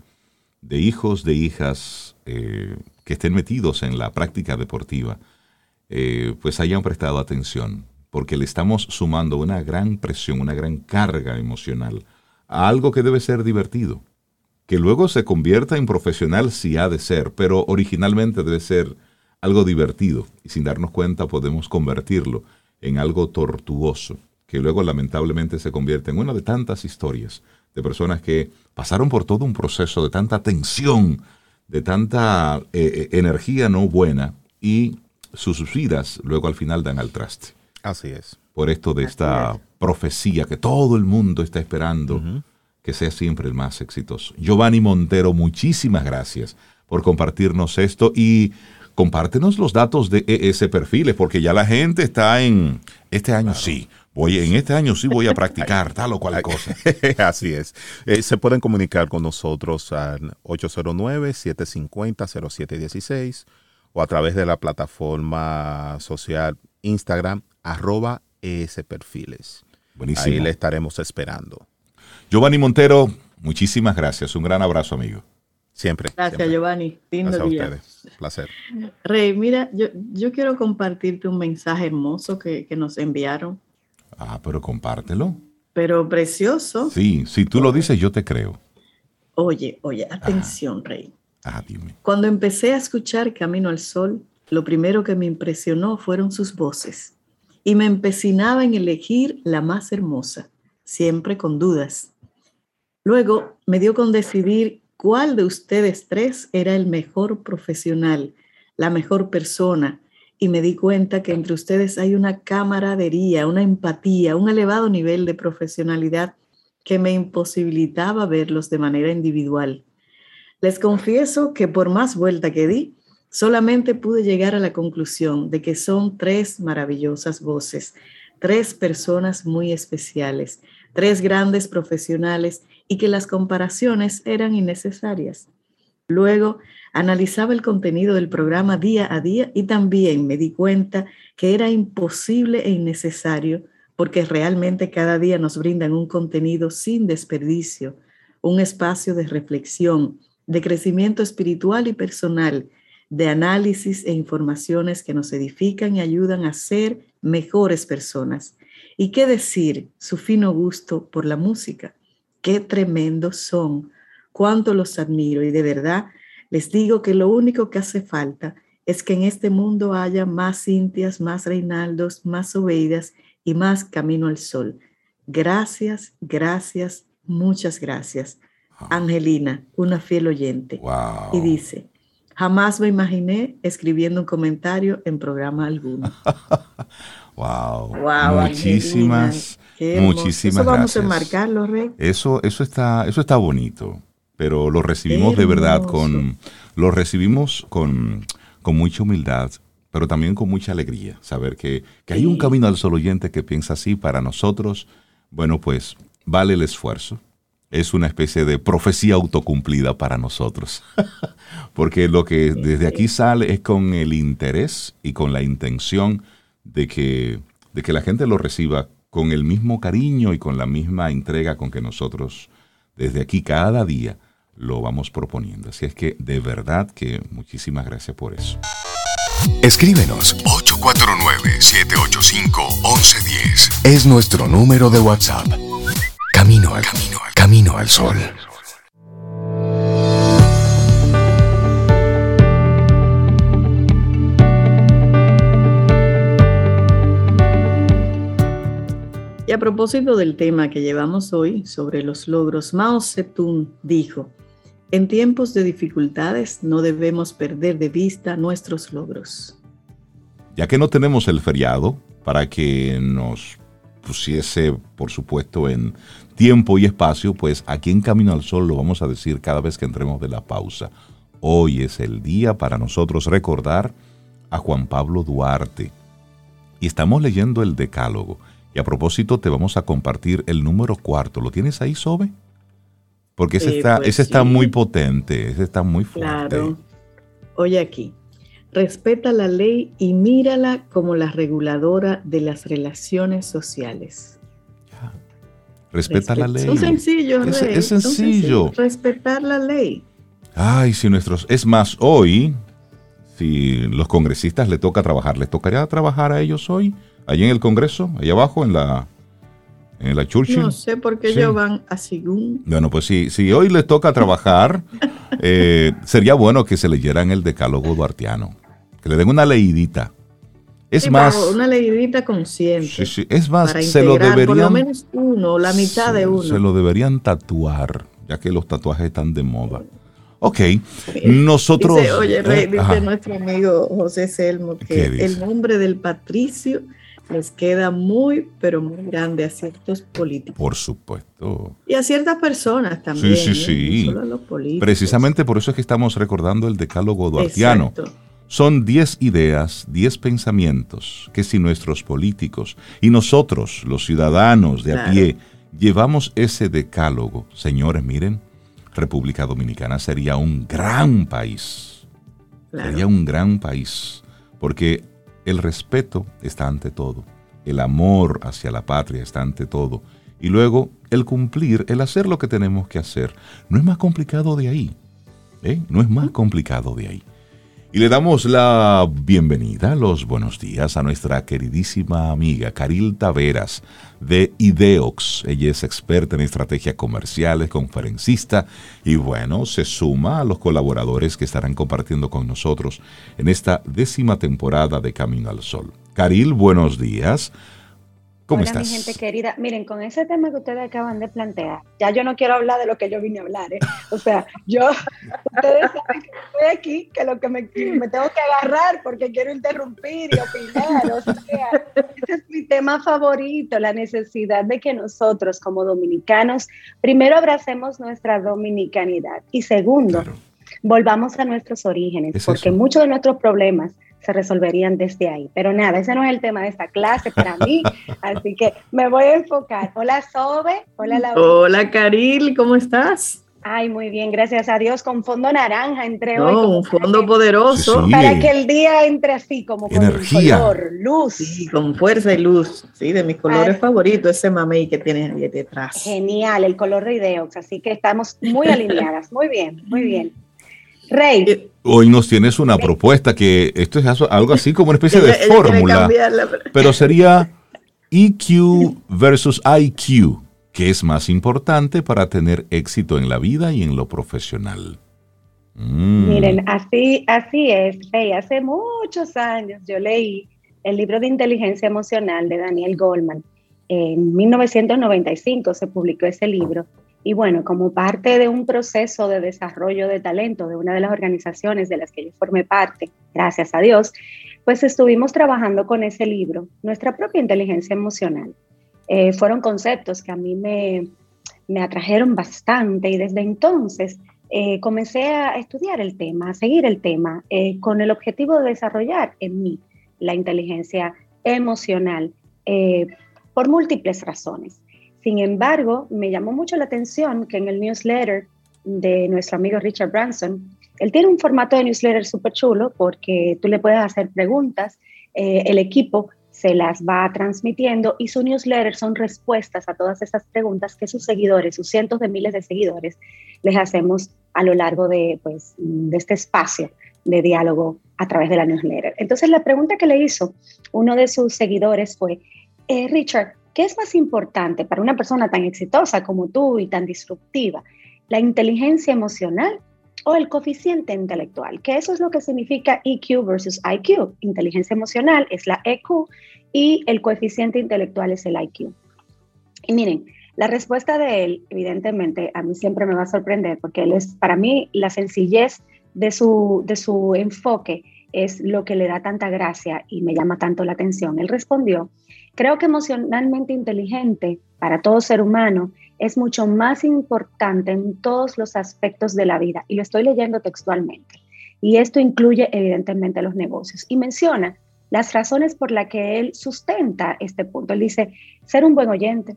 de hijos, de hijas eh, que estén metidos en la práctica deportiva, eh, pues hayan prestado atención, porque le estamos sumando una gran presión, una gran carga emocional a algo que debe ser divertido, que luego se convierta en profesional si ha de ser, pero originalmente debe ser algo divertido y sin darnos cuenta podemos convertirlo en algo tortuoso, que luego lamentablemente se convierte en una de tantas historias de personas que pasaron por todo un proceso de tanta tensión, de tanta eh, eh, energía no buena y sus vidas luego al final dan al traste. Así es. Por esto de esta profecía que todo el mundo está esperando que sea siempre el más exitoso. Giovanni Montero, muchísimas gracias por compartirnos esto y compártenos los datos de ese Perfiles, porque ya la gente está en este año sí. Voy, en este año sí voy a practicar tal o cual cosa. Así es. Eh, se pueden comunicar con nosotros al 809-750-0716 o a través de la plataforma social Instagram, arroba Perfiles. Buenísimo. Ahí le estaremos esperando. Giovanni Montero, muchísimas gracias. Un gran abrazo, amigo. Siempre. Gracias, Giovanni. Lindo Gracias a ustedes. Placer. Rey, mira, yo, yo, quiero compartirte un mensaje hermoso que, que, nos enviaron. Ah, pero compártelo. Pero precioso. Sí, si tú lo dices, yo te creo. Oye, oye, atención, Rey. Ah, dime. Cuando empecé a escuchar Camino al Sol, lo primero que me impresionó fueron sus voces. Y me empecinaba en elegir la más hermosa, siempre con dudas. Luego me dio con decidir cuál de ustedes tres era el mejor profesional, la mejor persona, y me di cuenta que entre ustedes hay una camaradería, una empatía, un elevado nivel de profesionalidad que me imposibilitaba verlos de manera individual. Les confieso que por más vuelta que di, solamente pude llegar a la conclusión de que son tres maravillosas voces, tres personas muy especiales, tres grandes profesionales y que las comparaciones eran innecesarias. Luego analizaba el contenido del programa día a día y también me di cuenta que era imposible e innecesario porque realmente cada día nos brindan un contenido sin desperdicio, un espacio de reflexión, de crecimiento espiritual y personal, de análisis e informaciones que nos edifican y ayudan a ser mejores personas. ¿Y qué decir su fino gusto por la música? Qué tremendos son, cuánto los admiro y de verdad les digo que lo único que hace falta es que en este mundo haya más Cintias, más Reinaldos, más Obeidas y más Camino al Sol. Gracias, gracias, muchas gracias. Angelina, una fiel oyente. Y dice, jamás me imaginé escribiendo un comentario en programa alguno. wow. Muchísimas, muchísimas eso vamos a enmarcarlo, Rey. Eso, eso está, eso está bonito, pero lo recibimos de verdad con, lo recibimos con, con mucha humildad, pero también con mucha alegría, saber que, que hay un camino al sol oyente que piensa así para nosotros, bueno, pues vale el esfuerzo. Es una especie de profecía autocumplida para nosotros. Porque lo que desde aquí sale es con el interés y con la intención de que, de que la gente lo reciba con el mismo cariño y con la misma entrega con que nosotros desde aquí cada día lo vamos proponiendo. Así es que de verdad que muchísimas gracias por eso. Escríbenos 849-785-1110. Es nuestro número de WhatsApp. Camino al camino, al camino al sol. Y a propósito del tema que llevamos hoy sobre los logros, Mao Zedong dijo, en tiempos de dificultades no debemos perder de vista nuestros logros. Ya que no tenemos el feriado para que nos pusiese, por supuesto, en tiempo y espacio, pues aquí en Camino al Sol lo vamos a decir cada vez que entremos de la pausa. Hoy es el día para nosotros recordar a Juan Pablo Duarte. Y estamos leyendo el Decálogo. Y a propósito te vamos a compartir el número cuarto. ¿Lo tienes ahí, Sobe? Porque ese, está, pues ese está muy potente, ese está muy fuerte. Claro. Oye aquí, respeta la ley y mírala como la reguladora de las relaciones sociales. Respeta la ley. Es sencillo, es, es sencillo. Respetar la ley. Ay, si nuestros. Es más, hoy, si los congresistas le toca trabajar, ¿les tocaría trabajar a ellos hoy? Allí en el Congreso, allá abajo, en la, en la Churchill. No sé por qué ellos van a Bueno, pues si, si hoy les toca trabajar, eh, sería bueno que se leyeran el decálogo duartiano. Que le den una leidita. Es más. Una leidita consciente. Sí, sí. Es más, se lo deberían. Por lo menos uno, la mitad de uno. Se lo deberían tatuar, ya que los tatuajes están de moda. Ok, nosotros. oye, Rey, eh, dice nuestro amigo José Selmo que el nombre del patricio les queda muy, pero muy grande a ciertos políticos. Por supuesto. Y a ciertas personas también. Sí, sí, ¿eh? sí. a los políticos. Precisamente por eso es que estamos recordando el decálogo duartiano. Son 10 ideas, 10 pensamientos que si nuestros políticos y nosotros, los ciudadanos de a pie, llevamos ese decálogo, señores, miren, República Dominicana sería un gran país. Sería un gran país, porque el respeto está ante todo, el amor hacia la patria está ante todo, y luego el cumplir, el hacer lo que tenemos que hacer. No es más complicado de ahí, ¿eh? no es más complicado de ahí. Y le damos la bienvenida, los buenos días a nuestra queridísima amiga Caril Taveras de Ideox. Ella es experta en estrategias comerciales, conferencista y bueno, se suma a los colaboradores que estarán compartiendo con nosotros en esta décima temporada de Camino al Sol. Caril, buenos días. ¿Cómo Hola, mi gente querida. Miren, con ese tema que ustedes acaban de plantear, ya yo no quiero hablar de lo que yo vine a hablar. ¿eh? O sea, yo, ustedes saben que estoy aquí, que lo que me, me, tengo que agarrar porque quiero interrumpir y opinar. O sea, ese es mi tema favorito, la necesidad de que nosotros como dominicanos, primero abracemos nuestra dominicanidad y segundo, volvamos a nuestros orígenes, porque muchos de nuestros problemas se resolverían desde ahí. Pero nada, ese no es el tema de esta clase para mí, así que me voy a enfocar. Hola Sobe, hola Laura. Hola Caril, ¿cómo estás? Ay, muy bien, gracias a Dios, con fondo naranja entre hoy. un fondo poderoso. Para que el día entre así, como con color, luz. Sí, con fuerza y luz. Sí, de mis colores favoritos, ese mamey que tienes ahí detrás. Genial, el color de Ideox, así que estamos muy alineadas. Muy bien, muy bien. Rey. Hoy nos tienes una propuesta que esto es algo así como una especie de fórmula, pero sería EQ versus IQ, que es más importante para tener éxito en la vida y en lo profesional. Mm. Miren, así, así es. Rey, hace muchos años yo leí el libro de inteligencia emocional de Daniel Goldman. En 1995 se publicó ese libro Y bueno, como parte de un proceso de desarrollo de talento de una de las organizaciones de las que yo formé parte, gracias a Dios, pues estuvimos trabajando con ese libro, Nuestra propia inteligencia emocional. Eh, fueron conceptos que a mí me, me atrajeron bastante y desde entonces eh, comencé a estudiar el tema, a seguir el tema, eh, con el objetivo de desarrollar en mí la inteligencia emocional por múltiples razones. Sin embargo, me llamó mucho la atención que en el newsletter de nuestro amigo Richard Branson, él tiene un formato de newsletter súper chulo porque tú le puedes hacer preguntas, eh, el equipo se las va transmitiendo y su newsletter son respuestas a todas esas preguntas que sus seguidores, sus cientos de miles de seguidores, les hacemos a lo largo de, pues, de este espacio de diálogo a través de la newsletter. Entonces la pregunta que le hizo uno de sus seguidores fue, eh, Richard, ¿qué es más importante para una persona tan exitosa como tú y tan disruptiva? ¿La inteligencia emocional o el coeficiente intelectual, que eso es lo que significa EQ versus IQ. Inteligencia emocional es la EQ y el coeficiente intelectual es el IQ. Y miren, la respuesta de él, evidentemente, a mí siempre me va a sorprender porque él es, para mí, la sencillez de su, de su enfoque es lo que le da tanta gracia y me llama tanto la atención. Él respondió, creo que emocionalmente inteligente para todo ser humano es mucho más importante en todos los aspectos de la vida. Y lo estoy leyendo textualmente. Y esto incluye evidentemente los negocios. Y menciona las razones por las que él sustenta este punto. Él dice, ser un buen oyente,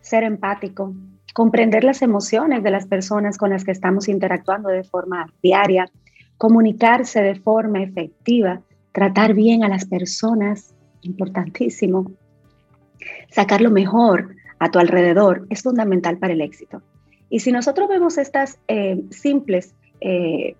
ser empático, comprender las emociones de las personas con las que estamos interactuando de forma diaria, comunicarse de forma efectiva, tratar bien a las personas, importantísimo, sacar lo mejor a tu alrededor es fundamental para el éxito. Y si nosotros vemos estas eh, simples eh,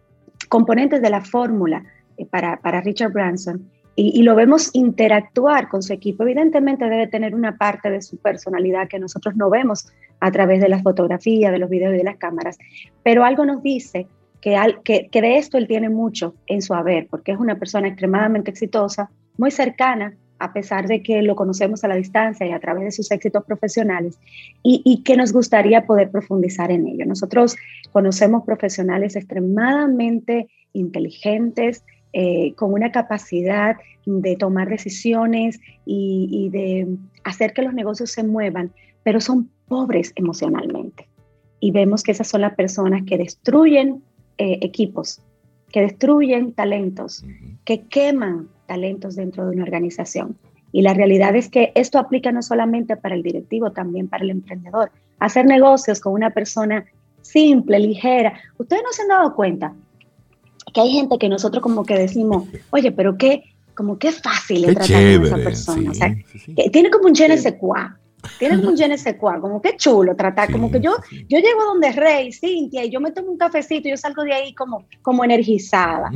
componentes de la fórmula eh, para, Richard Branson y, lo vemos interactuar con su equipo, evidentemente debe tener una parte de su personalidad que nosotros no vemos a través de las fotografías, de los videos y de las cámaras, pero algo nos dice que de esto él tiene mucho en su haber, porque es una persona extremadamente exitosa, muy cercana a pesar de que lo conocemos a la distancia y a través de sus éxitos profesionales, y, que nos gustaría poder profundizar en ello. Nosotros conocemos profesionales extremadamente inteligentes, eh, con una capacidad de tomar decisiones y, de hacer que los negocios se muevan, pero son pobres emocionalmente. Y vemos que esas son las personas que destruyen eh, equipos, que destruyen talentos, que queman talentos dentro de una organización. Y la realidad es que esto aplica no solamente para el directivo, también para el emprendedor. Hacer negocios con una persona simple, ligera. Ustedes no se han dado cuenta que hay gente que nosotros como que decimos, oye, pero qué, como qué fácil es tratar con esa persona. o sea, Que tiene como un je tiene como un je como qué chulo tratar, como que yo, yo llego donde Rey, Cintia, y yo me tomo un cafecito y yo salgo de ahí como, como energizada.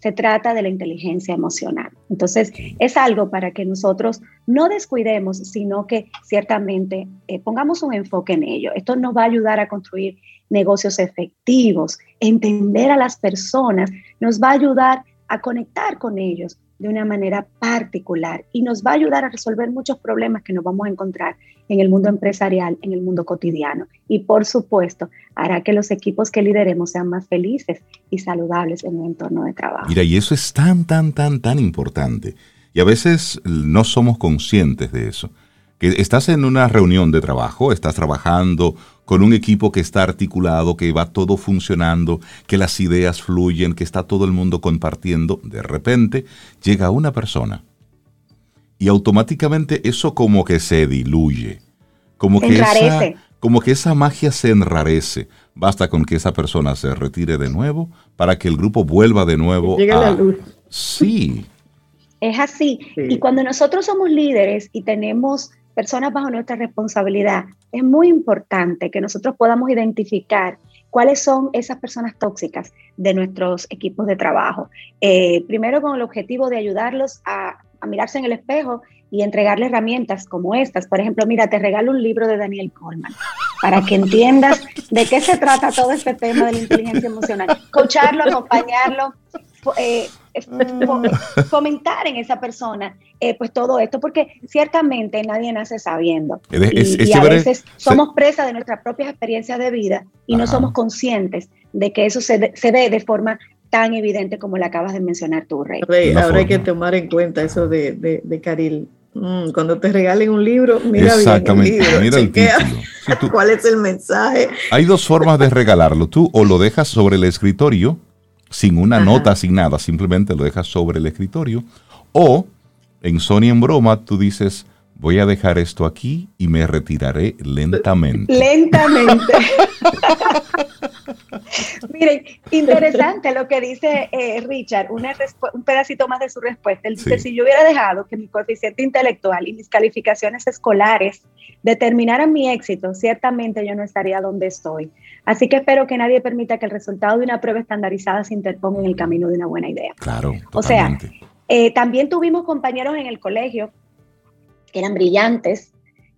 Se trata de la inteligencia emocional. Entonces, es algo para que nosotros no descuidemos, sino que ciertamente eh, pongamos un enfoque en ello. Esto nos va a ayudar a construir negocios efectivos, entender a las personas, nos va a ayudar a conectar con ellos de una manera particular y nos va a ayudar a resolver muchos problemas que nos vamos a encontrar en el mundo empresarial, en el mundo cotidiano. Y por supuesto, hará que los equipos que lideremos sean más felices y saludables en el entorno de trabajo. Mira, y eso es tan, tan, tan, tan importante. Y a veces no somos conscientes de eso. Que estás en una reunión de trabajo, estás trabajando con un equipo que está articulado, que va todo funcionando, que las ideas fluyen, que está todo el mundo compartiendo. De repente llega una persona y automáticamente eso como que se diluye. Como que, esa, como que esa magia se enrarece. Basta con que esa persona se retire de nuevo para que el grupo vuelva de nuevo a... la luz. Sí. Es así. Y cuando nosotros somos líderes y tenemos personas bajo nuestra responsabilidad, es muy importante que nosotros podamos identificar cuáles son esas personas tóxicas de nuestros equipos de trabajo. Eh, primero con el objetivo de ayudarlos a mirarse en el espejo y entregarle herramientas como estas. Por ejemplo, mira, te regalo un libro de Daniel Coleman para que entiendas de qué se trata todo este tema de la inteligencia emocional. Coacharlo, acompañarlo, eh, fomentar en esa persona eh, pues todo esto, porque ciertamente nadie nace sabiendo. y, a veces somos presa de nuestras propias experiencias de vida y no somos conscientes de que eso se, se ve de forma tan evidente como la acabas de mencionar tú, Rey. ahora hay que tomar en cuenta eso de, de, de Caril. Mm, cuando te regalen un libro, mira Exactamente, bien el libro, mira el título. ¿Cuál es el mensaje? Hay dos formas de regalarlo. Tú o lo dejas sobre el escritorio, sin una nota, sin nada, simplemente lo dejas sobre el escritorio. O en Sony en broma, tú dices, voy a dejar esto aquí y me retiraré lentamente. Lentamente. Miren, interesante lo que dice eh, Richard, un pedacito más de su respuesta. Él dice, si yo hubiera dejado que mi coeficiente intelectual y mis calificaciones escolares determinaran mi éxito, ciertamente yo no estaría donde estoy. Así que espero que nadie permita que el resultado de una prueba estandarizada se interponga en el camino de una buena idea. Claro. O sea, eh, también tuvimos compañeros en el colegio que eran brillantes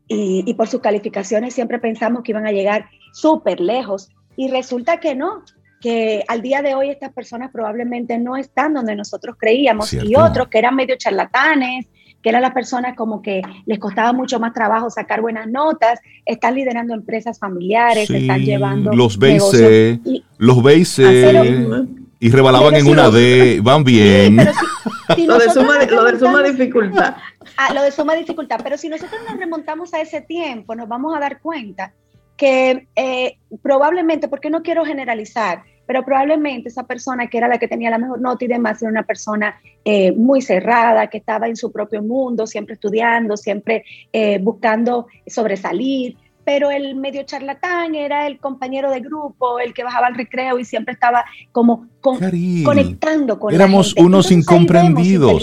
y, y por sus calificaciones siempre pensamos que iban a llegar súper lejos y resulta que no, que al día de hoy estas personas probablemente no están donde nosotros creíamos y otros que eran medio charlatanes, que eran las personas como que les costaba mucho más trabajo sacar buenas notas, están liderando empresas familiares, están llevando los BC, los BC y rebalaban en una D, van bien. lo, de suma, lo de suma dificultad. Ah, lo de suma dificultad, pero si nosotros nos remontamos a ese tiempo, nos vamos a dar cuenta que eh, probablemente, porque no quiero generalizar, pero probablemente esa persona que era la que tenía la mejor nota y demás era una persona eh, muy cerrada, que estaba en su propio mundo, siempre estudiando, siempre eh, buscando sobresalir, pero el medio charlatán era el compañero de grupo, el que bajaba al recreo y siempre estaba como conectando con éramos unos incomprendidos.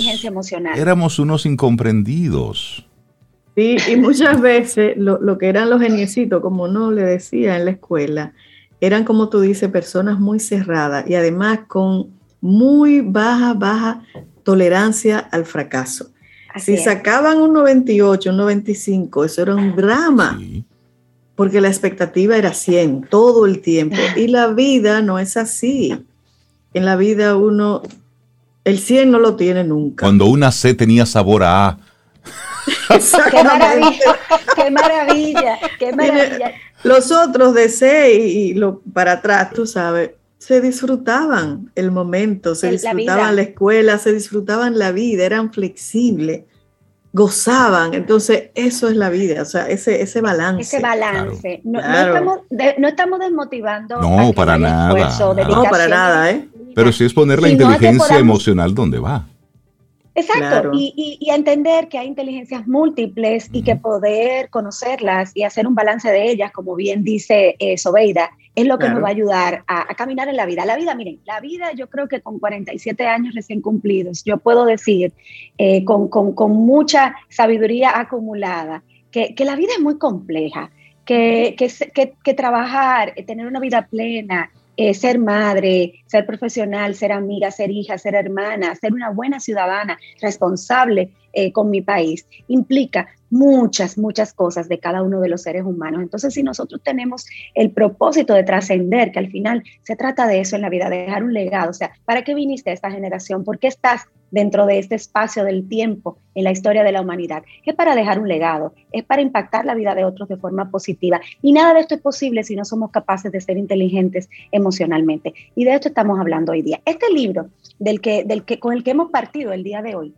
Éramos unos incomprendidos. Sí, y muchas veces lo, que eran los geniecitos, como no le decía en la escuela, eran como tú dices, personas muy cerradas y además con muy baja, baja tolerancia al fracaso. si sacaban un 98, un 95, eso era un drama, porque la expectativa era 100 todo el tiempo. Y la vida no es así. En la vida uno, el 100 no lo tiene nunca. Cuando una C tenía sabor a A, qué maravilla, qué maravilla, qué maravilla. Los otros de C y, lo, para atrás, tú sabes, se disfrutaban el momento, se disfrutaban la, escuela, se disfrutaban la vida, eran flexibles, gozaban. Entonces, eso es la vida, o sea, ese, ese balance. Ese balance. No, estamos, no, estamos, desmotivando. No, para nada. no, para nada, ¿eh? Pero sí es poner la inteligencia emocional donde va. Exacto, y, entender que hay inteligencias múltiples y que poder conocerlas y hacer un balance de ellas, como bien dice eh, Sobeida, es lo que nos va a ayudar a, caminar en la vida. La vida, miren, la vida yo creo que con 47 años recién cumplidos, yo puedo decir eh, con, mucha sabiduría acumulada que, la vida es muy compleja, que, que, que trabajar, tener una vida plena, eh, ser madre, ser profesional, ser amiga, ser hija, ser hermana, ser una buena ciudadana, responsable eh, con mi país, implica muchas, muchas cosas de cada uno de los seres humanos. Entonces, si nosotros tenemos el propósito de trascender, que al final se trata de eso en la vida, de dejar un legado, o sea, ¿para qué viniste a esta generación? ¿Por qué estás dentro de este espacio del tiempo en la historia de la humanidad? Es para dejar un legado, es para impactar la vida de otros de forma positiva. Y nada de esto es posible si no somos capaces de ser inteligentes emocionalmente. Y de esto estamos hablando hoy día. Este libro del que, del que, con el que hemos partido el día de hoy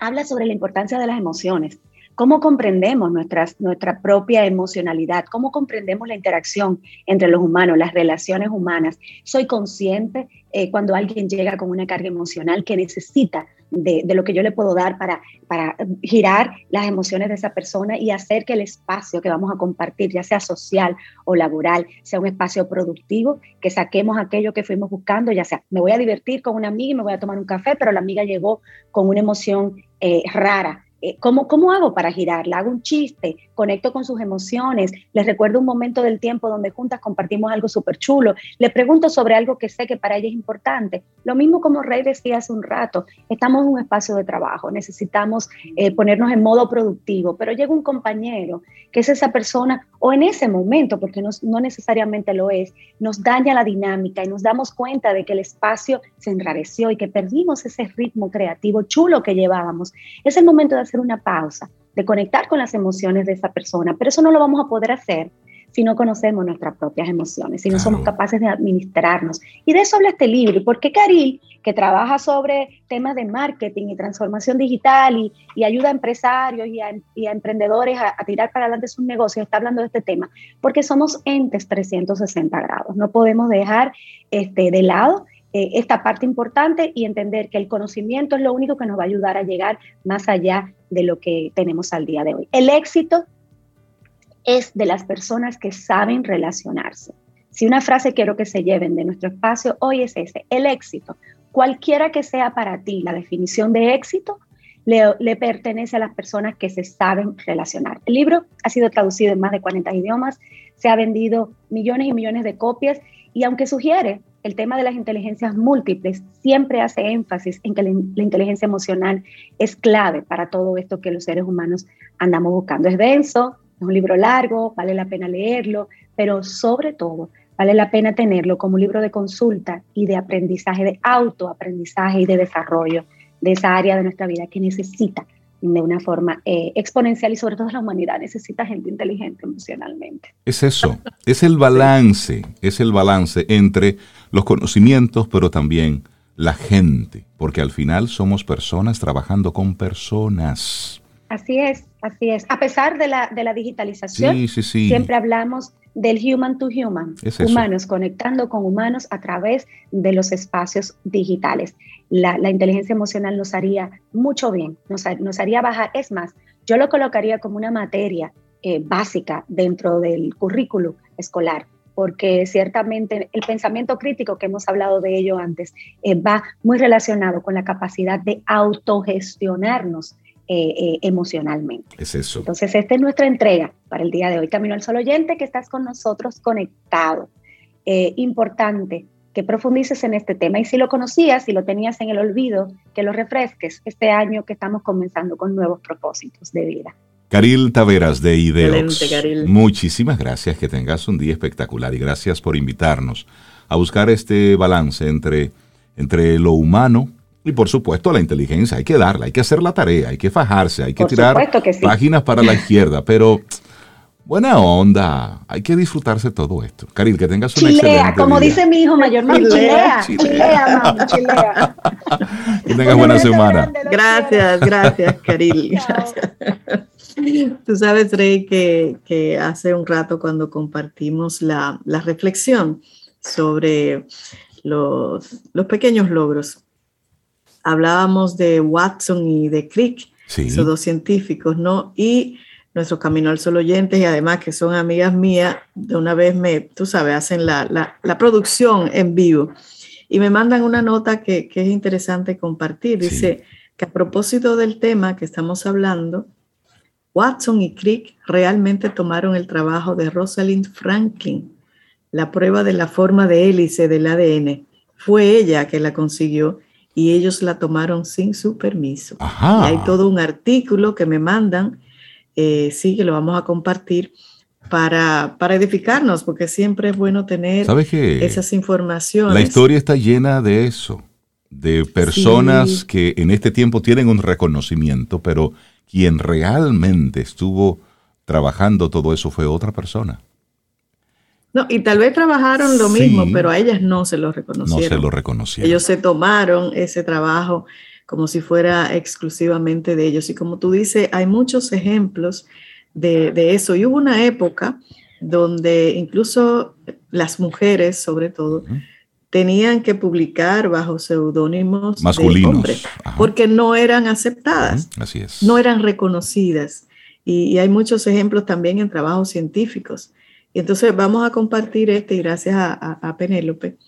habla sobre la importancia de las emociones cómo comprendemos nuestras, nuestra propia emocionalidad, cómo comprendemos la interacción entre los humanos, las relaciones humanas. Soy consciente eh, cuando alguien llega con una carga emocional que necesita de, lo que yo le puedo dar para, para girar las emociones de esa persona y hacer que el espacio que vamos a compartir, ya sea social o laboral, sea un espacio productivo, que saquemos aquello que fuimos buscando, ya sea, me voy a divertir con una amiga y me voy a tomar un café, pero la amiga llegó con una emoción eh, rara ¿cómo, ¿cómo hago para girarla? Hago un chiste, conecto con sus emociones, les recuerdo un momento del tiempo donde juntas compartimos algo súper chulo, le pregunto sobre algo que sé que para ella es importante. Lo mismo como Rey decía hace un rato, estamos en un espacio de trabajo, necesitamos eh, ponernos en modo productivo, pero llega un compañero que es esa persona, o en ese momento, porque no, no necesariamente lo es, nos daña la dinámica y nos damos cuenta de que el espacio se enrareció y que perdimos ese ritmo creativo chulo que llevábamos. Es el momento de hacer una pausa, de conectar con las emociones de esa persona, pero eso no lo vamos a poder hacer si no conocemos nuestras propias emociones, si no somos capaces de administrarnos. Y de eso habla este libro. ¿Y por qué Caril, que trabaja sobre temas de marketing y transformación digital y, ayuda a empresarios y a, emprendedores a, a, tirar para adelante sus negocios, está hablando de este tema? Porque somos entes 360 grados. No podemos dejar este, de lado eh, esta parte importante y entender que el conocimiento es lo único que nos va a ayudar a llegar más allá de lo que tenemos al día de hoy. El éxito es de las personas que saben relacionarse. Si una frase quiero que se lleven de nuestro espacio hoy es ese, el éxito, cualquiera que sea para ti la definición de éxito, le, pertenece a las personas que se saben relacionar. El libro ha sido traducido en más de 40 idiomas, se ha vendido millones y millones de copias y aunque sugiere el tema de las inteligencias múltiples siempre hace énfasis en que la, inteligencia emocional es clave para todo esto que los seres humanos andamos buscando. Es denso, es un libro largo, vale la pena leerlo, pero sobre todo vale la pena tenerlo como un libro de consulta y de aprendizaje, de autoaprendizaje y de desarrollo de esa área de nuestra vida que necesita de una forma eh, exponencial y sobre todo la humanidad necesita gente inteligente emocionalmente. Es eso, es el balance, es el balance entre los conocimientos, pero también la gente, porque al final somos personas trabajando con personas. Así es, así es. A pesar de la, de la digitalización, siempre hablamos del human to human, humanos conectando con humanos a través de los espacios digitales. La, inteligencia emocional nos haría mucho bien, nos, nos, haría bajar. Es más, yo lo colocaría como una materia eh, básica dentro del currículo escolar, porque ciertamente el pensamiento crítico, que hemos hablado de ello antes, eh, va muy relacionado con la capacidad de autogestionarnos eh, eh, emocionalmente. Es eso. Entonces, esta es nuestra entrega para el día de hoy. Camino al Sol Oyente, que estás con nosotros conectado. importante que profundices en este tema y si lo conocías, si lo tenías en el olvido, que lo refresques este año que estamos comenzando con nuevos propósitos de vida. Caril Taveras de Ideox. Muchísimas gracias, que tengas un día espectacular y gracias por invitarnos a buscar este balance entre, entre lo humano y por supuesto la inteligencia. Hay que darla, hay que hacer la tarea, hay que fajarse, hay que tirar páginas para la izquierda, pero buena onda, hay que disfrutarse todo esto. Caril, que tengas un chilea, como dice mi hijo mayor, chilea, chilea, mami, chilea. Que tengas buena semana. Gracias, gracias, Caril. Gracias. Tú sabes, Rey, que, hace un rato cuando compartimos la, reflexión sobre los, pequeños logros, hablábamos de Watson y de Crick, esos dos científicos, ¿no? Y nuestro Camino al Sol oyentes y además que son amigas mías, de una vez me, tú sabes, hacen la, producción en vivo y me mandan una nota que, es interesante compartir. Dice que a propósito del tema que estamos hablando, Watson y Crick realmente tomaron el trabajo de Rosalind Franklin, la prueba de la forma de hélice del ADN. Fue ella que la consiguió y ellos la tomaron sin su permiso. Y hay todo un artículo que me mandan, eh, sí, que lo vamos a compartir para, para edificarnos, porque siempre es bueno tener esas informaciones. La historia está llena de eso, de personas que en este tiempo tienen un reconocimiento, pero quien realmente estuvo trabajando todo eso fue otra persona. No, y tal vez trabajaron lo mismo, pero a ellas no se lo reconocieron. No se lo reconocieron. Ellos se tomaron ese trabajo como si fuera exclusivamente de ellos. Y como tú dices, hay muchos ejemplos de, eso. Y hubo una época donde incluso las mujeres, sobre todo, tenían que publicar bajo seudónimos masculinos, porque no eran aceptadas, así es. no eran reconocidas. Y, hay muchos ejemplos también en trabajos científicos. Y entonces vamos a compartir este, y gracias a, Penélope,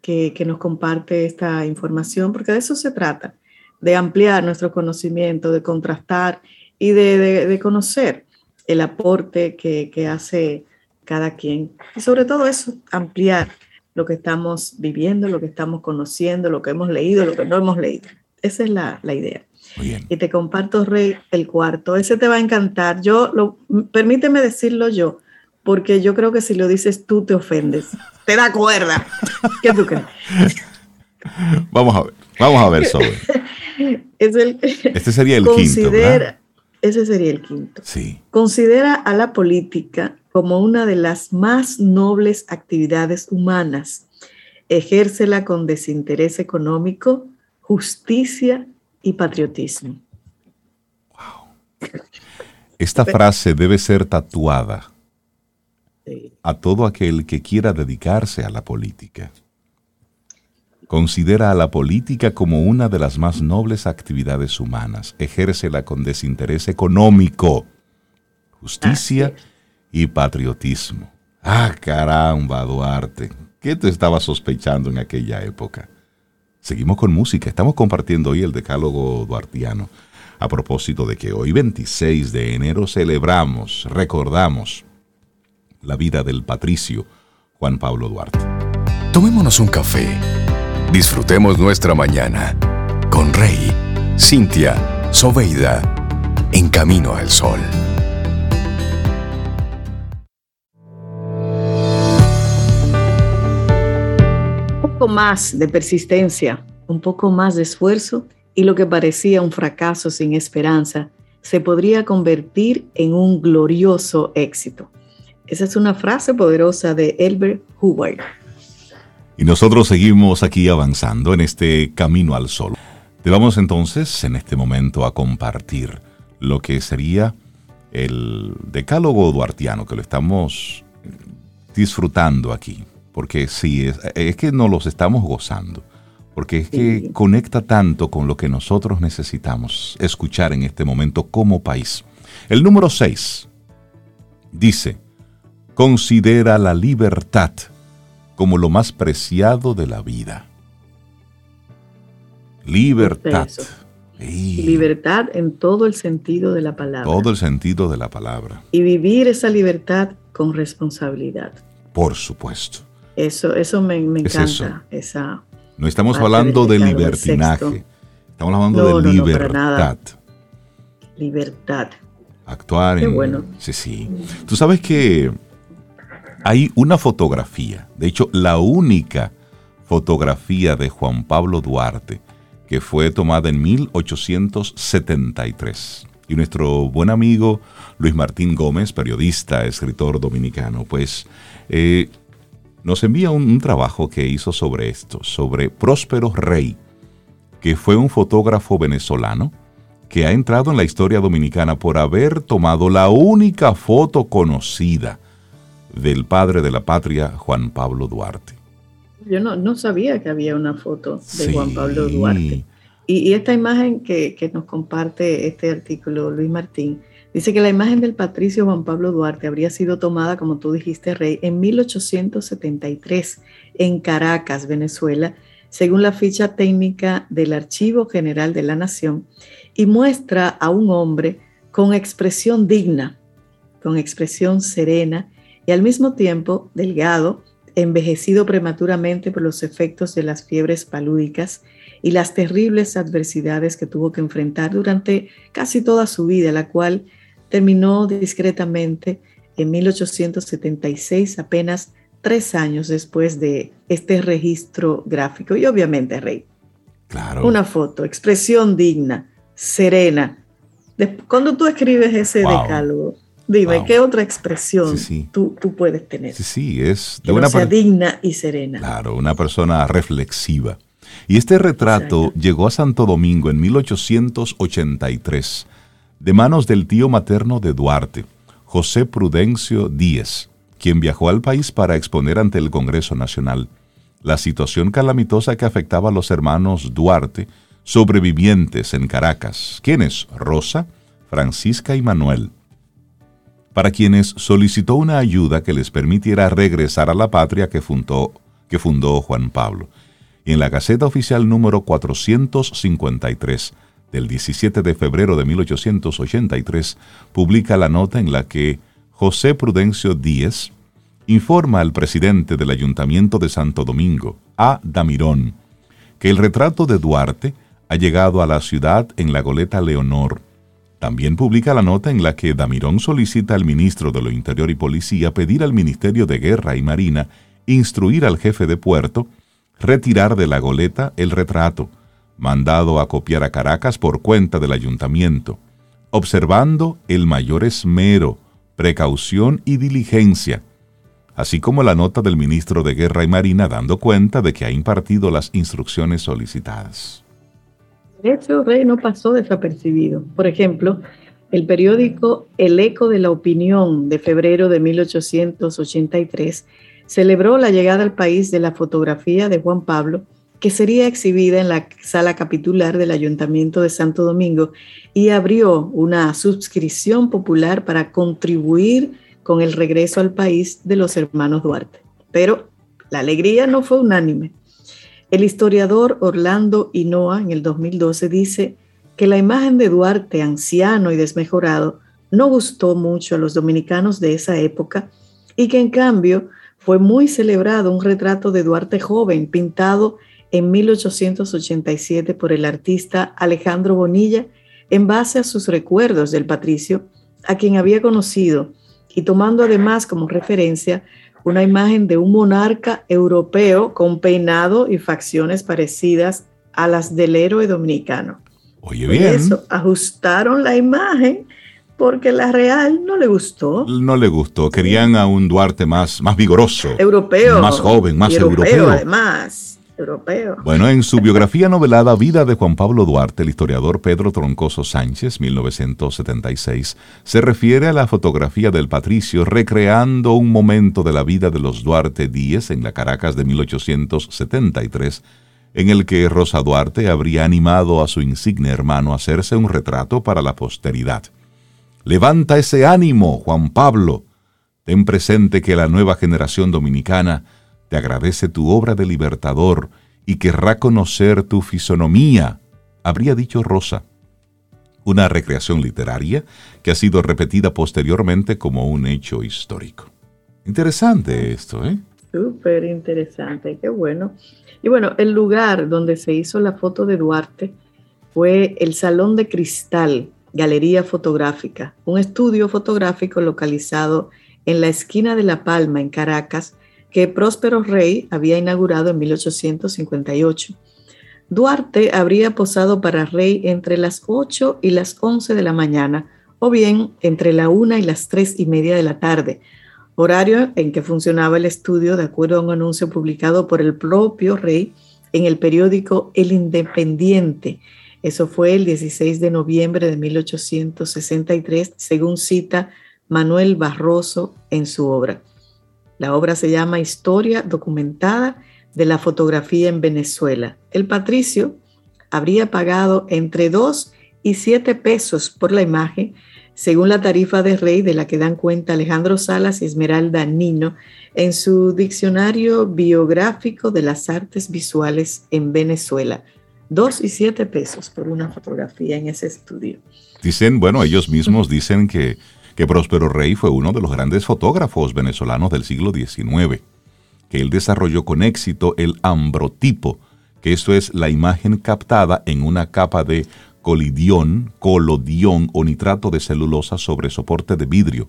que, que, nos comparte esta información, porque de eso se trata, de ampliar nuestro conocimiento, de contrastar y de, conocer el aporte que, que, hace cada quien. Y sobre todo eso, ampliar lo que estamos viviendo, lo que estamos conociendo, lo que hemos leído, lo que no hemos leído. Esa es la, la idea. Y te comparto, Rey, el cuarto. Ese te va a encantar. Yo, lo, permíteme decirlo yo, porque yo creo que si lo dices tú te ofendes. Te da cuerda. ¿Qué tú crees? Vamos a ver, vamos a ver sobre. este sería el quinto. Ese sería el quinto. Sí. Considera a la política como una de las más nobles actividades humanas. Ejércela con desinterés económico, justicia y patriotismo. Wow. Esta frase debe ser tatuada a todo aquel que quiera dedicarse a la política. Considera a la política como una de las más nobles actividades humanas. Ejércela con desinterés económico, justicia y patriotismo. Ah, caramba, Duarte. ¿Qué te estaba sospechando en aquella época? Seguimos con música. Estamos compartiendo hoy el decálogo duartiano. A propósito de que hoy 26 de enero celebramos, recordamos la vida del patricio Juan Pablo Duarte. Tomémonos un café. Disfrutemos nuestra mañana con Rey, Cintia, Soveida, en camino al sol. Un poco más de persistencia, un poco más de esfuerzo y lo que parecía un fracaso sin esperanza se podría convertir en un glorioso éxito. Esa es una frase poderosa de Elbert Hubbard. Y nosotros seguimos aquí avanzando en este camino al sol. Te vamos entonces en este momento a compartir lo que sería el decálogo duartiano, que lo estamos disfrutando aquí, porque sí, es, que no los estamos gozando, porque es que conecta tanto con lo que nosotros necesitamos escuchar en este momento como país. El número 6 dice, considera la libertad como lo más preciado de la vida. Libertad. Libertad en todo el sentido de la palabra. Todo el sentido de la palabra. Y vivir esa libertad con responsabilidad. Por supuesto. Eso, eso me, encanta. esa no estamos hablando de libertinaje. Estamos hablando de libertad. Libertad. Actuar en. Bueno. Sí, sí. Tú sabes que hay una fotografía, de hecho la única fotografía de Juan Pablo Duarte, que fue tomada en 1873. Y nuestro buen amigo Luis Martín Gómez, periodista, escritor dominicano, pues eh, nos envía un, trabajo que hizo sobre esto, sobre Próspero Rey, que fue un fotógrafo venezolano que ha entrado en la historia dominicana por haber tomado la única foto conocida del padre de la patria, Juan Pablo Duarte. Yo no, sabía que había una foto de Juan Pablo Duarte. Y, esta imagen que, que, nos comparte este artículo, Luis Martín, dice que la imagen del patricio Juan Pablo Duarte habría sido tomada, como tú dijiste, Rey, en 1873 en Caracas, Venezuela, según la ficha técnica del Archivo General de la Nación, y muestra a un hombre con expresión digna, con expresión serena y al mismo tiempo delgado, envejecido prematuramente por los efectos de las fiebres palúdicas y las terribles adversidades que tuvo que enfrentar durante casi toda su vida, la cual terminó discretamente en 1876, apenas tres años después de este registro gráfico. Y obviamente, Rey. Claro. Una foto, expresión digna, serena. Cuando tú escribes ese decálogo, Dime, ¿qué otra expresión Tú, puedes tener? Sí, sí, es de una sea digna y serena. Claro, una persona reflexiva. Y este retrato llegó a Santo Domingo en 1883, de manos del tío materno de Duarte, José Prudencio Díez, quien viajó al país para exponer ante el Congreso Nacional la situación calamitosa que afectaba a los hermanos Duarte, sobrevivientes en Caracas, quienes Rosa, Francisca y Manuel para quienes solicitó una ayuda que les permitiera regresar a la patria que fundó, que fundó Juan Pablo. Y en la Gaceta Oficial número 453 del 17 de febrero de 1883, publica la nota en la que José Prudencio Díez informa al presidente del Ayuntamiento de Santo Domingo, A. Damirón, que el retrato de Duarte ha llegado a la ciudad en la goleta Leonor. También publica la nota en la que Damirón solicita al ministro de lo Interior y Policía pedir al Ministerio de Guerra y Marina instruir al jefe de puerto retirar de la goleta el retrato, mandado a copiar a Caracas por cuenta del ayuntamiento, observando el mayor esmero, precaución y diligencia, así como la nota del ministro de Guerra y Marina dando cuenta de que ha impartido las instrucciones solicitadas. Hecho, Rey no pasó desapercibido. Por ejemplo, el periódico El Eco de la Opinión de febrero de 1883 celebró la llegada al país de la fotografía de Juan Pablo, que sería exhibida en la sala capitular del Ayuntamiento de Santo Domingo y abrió una suscripción popular para contribuir con el regreso al país de los hermanos Duarte. Pero la alegría no fue unánime. El historiador Orlando Hinoa en el 2012 dice que la imagen de Duarte, anciano y desmejorado, no gustó mucho a los dominicanos de esa época y que en cambio fue muy celebrado un retrato de Duarte joven pintado en 1887 por el artista Alejandro Bonilla en base a sus recuerdos del patricio, a quien había conocido, y tomando además como referencia una imagen de un monarca europeo con peinado y facciones parecidas a las del héroe dominicano. Oye, bien. Por eso ajustaron la imagen porque la Real no le gustó. No le gustó. Querían a un Duarte más, más vigoroso. Europeo. Más joven, más europeo. europeo. Además. Bueno, en su biografía novelada Vida de Juan Pablo Duarte, el historiador Pedro Troncoso Sánchez, 1976, se refiere a la fotografía del patricio recreando un momento de la vida de los Duarte Díez en la Caracas de 1873, en el que Rosa Duarte habría animado a su insigne hermano a hacerse un retrato para la posteridad. Levanta ese ánimo, Juan Pablo. Ten presente que la nueva generación dominicana agradece tu obra de libertador y querrá conocer tu fisonomía, habría dicho Rosa. Una recreación literaria que ha sido repetida posteriormente como un hecho histórico. Interesante esto, ¿eh? Súper interesante, qué bueno. Y bueno, el lugar donde se hizo la foto de Duarte fue el Salón de Cristal Galería Fotográfica, un estudio fotográfico localizado en la esquina de La Palma, en Caracas, que Próspero Rey había inaugurado en 1858. Duarte habría posado para Rey entre las 8 y las 11 de la mañana, o bien entre la 1 y las 3 y media de la tarde, horario en que funcionaba el estudio de acuerdo a un anuncio publicado por el propio Rey en el periódico El Independiente, eso fue el 16 de noviembre de 1863, según cita Manuel Barroso en su obra. La obra se llama Historia documentada de la fotografía en Venezuela. El patricio habría pagado entre 2 y 7 pesos por la imagen, según la tarifa de rey de la que dan cuenta Alejandro Salas y Esmeralda Nino en su diccionario biográfico de las artes visuales en Venezuela, Dos y siete pesos por una fotografía en ese estudio. Dicen, bueno, ellos mismos dicen que, que Próspero Rey fue uno de los grandes fotógrafos venezolanos del siglo XIX, que él desarrolló con éxito el ambrotipo, que esto es la imagen captada en una capa de colidión, colodión o nitrato de celulosa sobre soporte de vidrio,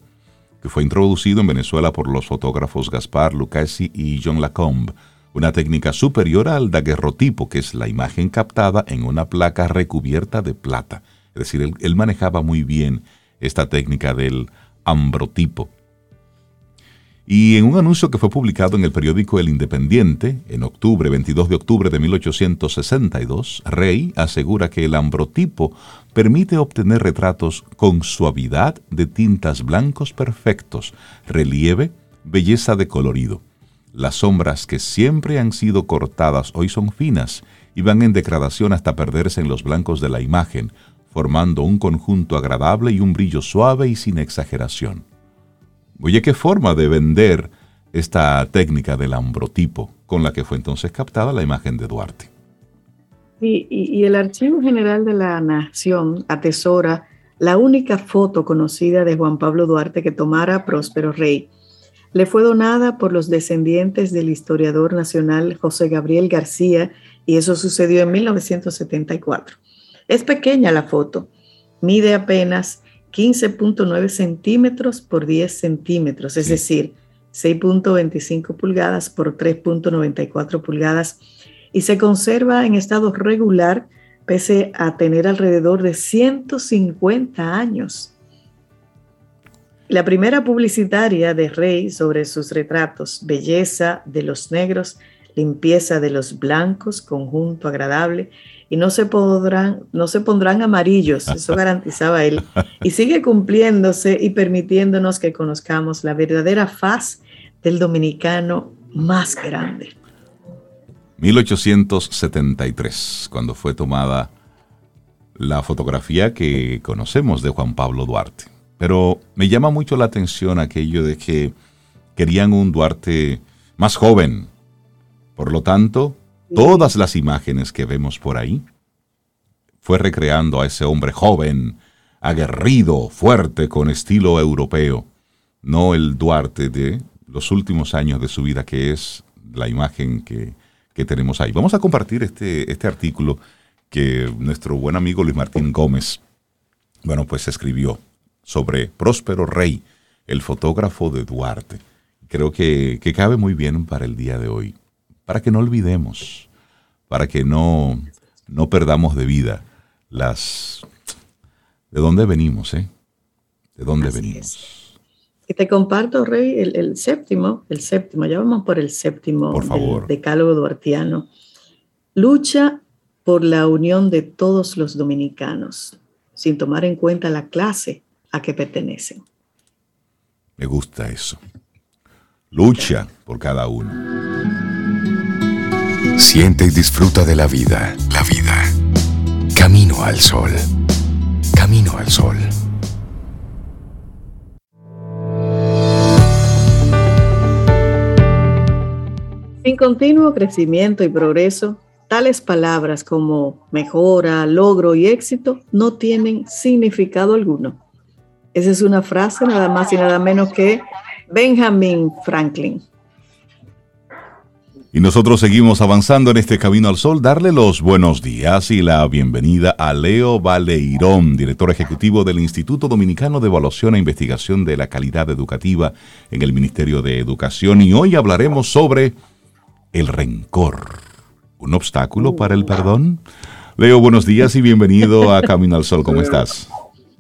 que fue introducido en Venezuela por los fotógrafos Gaspar Lucasi y John Lacombe una técnica superior al daguerrotipo, que es la imagen captada en una placa recubierta de plata. Es decir, él, manejaba muy bien esta técnica del ambrotipo. Y en un anuncio que fue publicado en el periódico El Independiente, en octubre, 22 de octubre de 1862, Rey asegura que el ambrotipo permite obtener retratos con suavidad de tintas blancos perfectos, relieve, belleza de colorido. Las sombras que siempre han sido cortadas hoy son finas y van en degradación hasta perderse en los blancos de la imagen, formando un conjunto agradable y un brillo suave y sin exageración. Oye, qué forma de vender esta técnica del ambrotipo con la que fue entonces captada la imagen de Duarte. y, y, el Archivo General de la Nación atesora la única foto conocida de Juan Pablo Duarte que tomara Próspero Rey. Le fue donada por los descendientes del historiador nacional José Gabriel García y eso sucedió en 1974. Es pequeña la foto, mide apenas 15.9 centímetros por 10 centímetros, es decir, 6.25 pulgadas por 3.94 pulgadas. Y se conserva en estado regular pese a tener alrededor de 150 años. La primera publicitaria de Rey sobre sus retratos, belleza de los negros, limpieza de los blancos, conjunto agradable, y no se, podrán, no se pondrán amarillos, eso garantizaba él, y sigue cumpliéndose y permitiéndonos que conozcamos la verdadera faz del dominicano más grande. 1873, cuando fue tomada la fotografía que conocemos de Juan Pablo Duarte. Pero me llama mucho la atención aquello de que querían un Duarte más joven. Por lo tanto, todas las imágenes que vemos por ahí fue recreando a ese hombre joven, aguerrido, fuerte, con estilo europeo, no el Duarte de los últimos años de su vida, que es la imagen que, tenemos ahí. Vamos a compartir este, este artículo que nuestro buen amigo Luis Martín Gómez, bueno, pues escribió sobre Próspero Rey, el fotógrafo de Duarte. Creo que, que cabe muy bien para el día de hoy, para que no olvidemos, para que no, no perdamos de vida las... ¿De dónde venimos, eh? ¿De dónde venimos? Y te comparto, Rey, el, séptimo, el séptimo, ya vamos por el séptimo por favor. decálogo duartiano. Lucha por la unión de todos los dominicanos, sin tomar en cuenta la clase a que pertenecen. Me gusta eso. Lucha por cada uno. Siente y disfruta de la vida. La vida. Camino al sol. Camino al sol. Sin continuo crecimiento y progreso, tales palabras como mejora, logro y éxito no tienen significado alguno. Esa es una frase nada más y nada menos que Benjamin Franklin. Y nosotros seguimos avanzando en este Camino al Sol. Darle los buenos días y la bienvenida a Leo Valeirón, director ejecutivo del Instituto Dominicano de Evaluación e Investigación de la Calidad Educativa en el Ministerio de Educación. Y hoy hablaremos sobre el rencor. ¿Un obstáculo para el perdón? Leo, buenos días y bienvenido a Camino al Sol. ¿Cómo estás?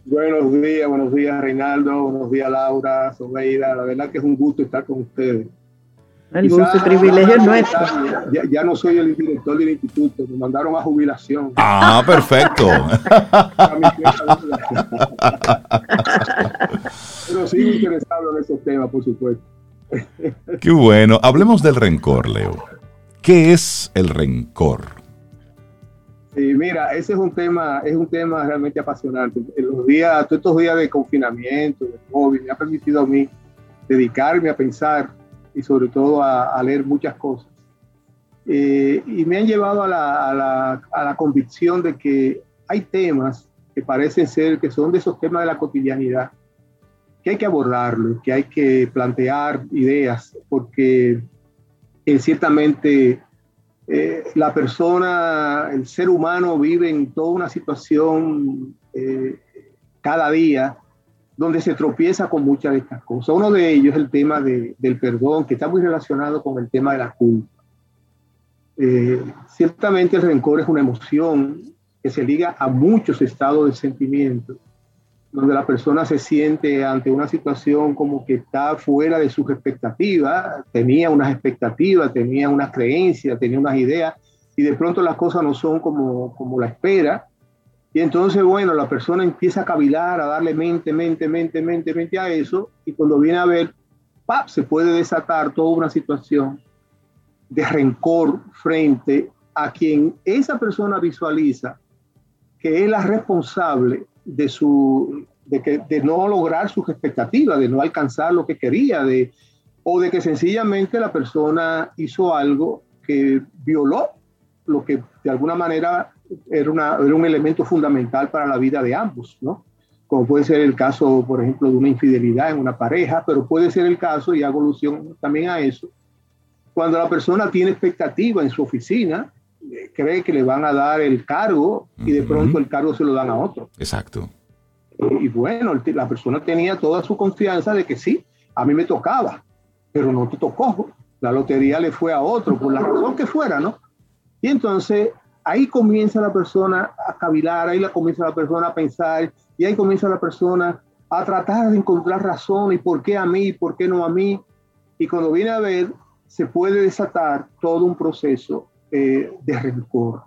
Buenos días, buenos días Reinaldo, buenos días Laura, Sobeida. La verdad que es un gusto estar con ustedes. El gusto privilegio nuestro. Ya, no soy el director del instituto, me mandaron a jubilación. Ah, perfecto. Pero sigo interesado en esos temas, por supuesto. Qué bueno. Hablemos del rencor, Leo. ¿Qué es el rencor? Sí, mira, ese es un tema, es un tema realmente apasionante. En los días, todos estos días de confinamiento, de COVID, me ha permitido a mí dedicarme a pensar y sobre todo a, leer muchas cosas. Eh, y me han llevado a la, a, la, a la, convicción de que hay temas que parecen ser, que son de esos temas de la cotidianidad, que hay que abordarlos, que hay que plantear ideas, porque eh, ciertamente eh, la persona, el ser humano vive en toda una situación eh, cada día donde se tropieza con muchas de estas cosas. Uno de ellos es el tema del perdón, que está muy relacionado con el tema de la culpa. Eh, ciertamente el rencor es una emoción que se liga a muchos estados de sentimiento donde la persona se siente ante una situación como que está fuera de sus expectativas, tenía unas expectativas, tenía unas creencias, tenía unas ideas, y de pronto las cosas no son como, como la espera. Y entonces, bueno, la persona empieza a cavilar, a darle mente, mente, mente, mente, mente a eso, y cuando viene a ver, ¡pap! se puede desatar toda una situación de rencor frente a quien esa persona visualiza que es la responsable de, su, de, que, de no lograr sus expectativas, de no alcanzar lo que quería, de, o de que sencillamente la persona hizo algo que violó lo que de alguna manera era, una, era un elemento fundamental para la vida de ambos, ¿no? Como puede ser el caso, por ejemplo, de una infidelidad en una pareja, pero puede ser el caso, y hago alusión también a eso, cuando la persona tiene expectativa en su oficina, eh, cree que le van a dar el cargo y de pronto el cargo se lo dan a otro. Exacto. Y, y bueno, la persona tenía toda su confianza de que sí, a mí me tocaba, pero no te tocó. La lotería le fue a otro, por la razón que fuera, ¿no? Y entonces ahí comienza la persona a cavilar, ahí la comienza la persona a pensar, y ahí comienza la persona a tratar de encontrar razón y por qué a mí, por qué no a mí. Y cuando viene a ver, se puede desatar todo un proceso eh, de rencor.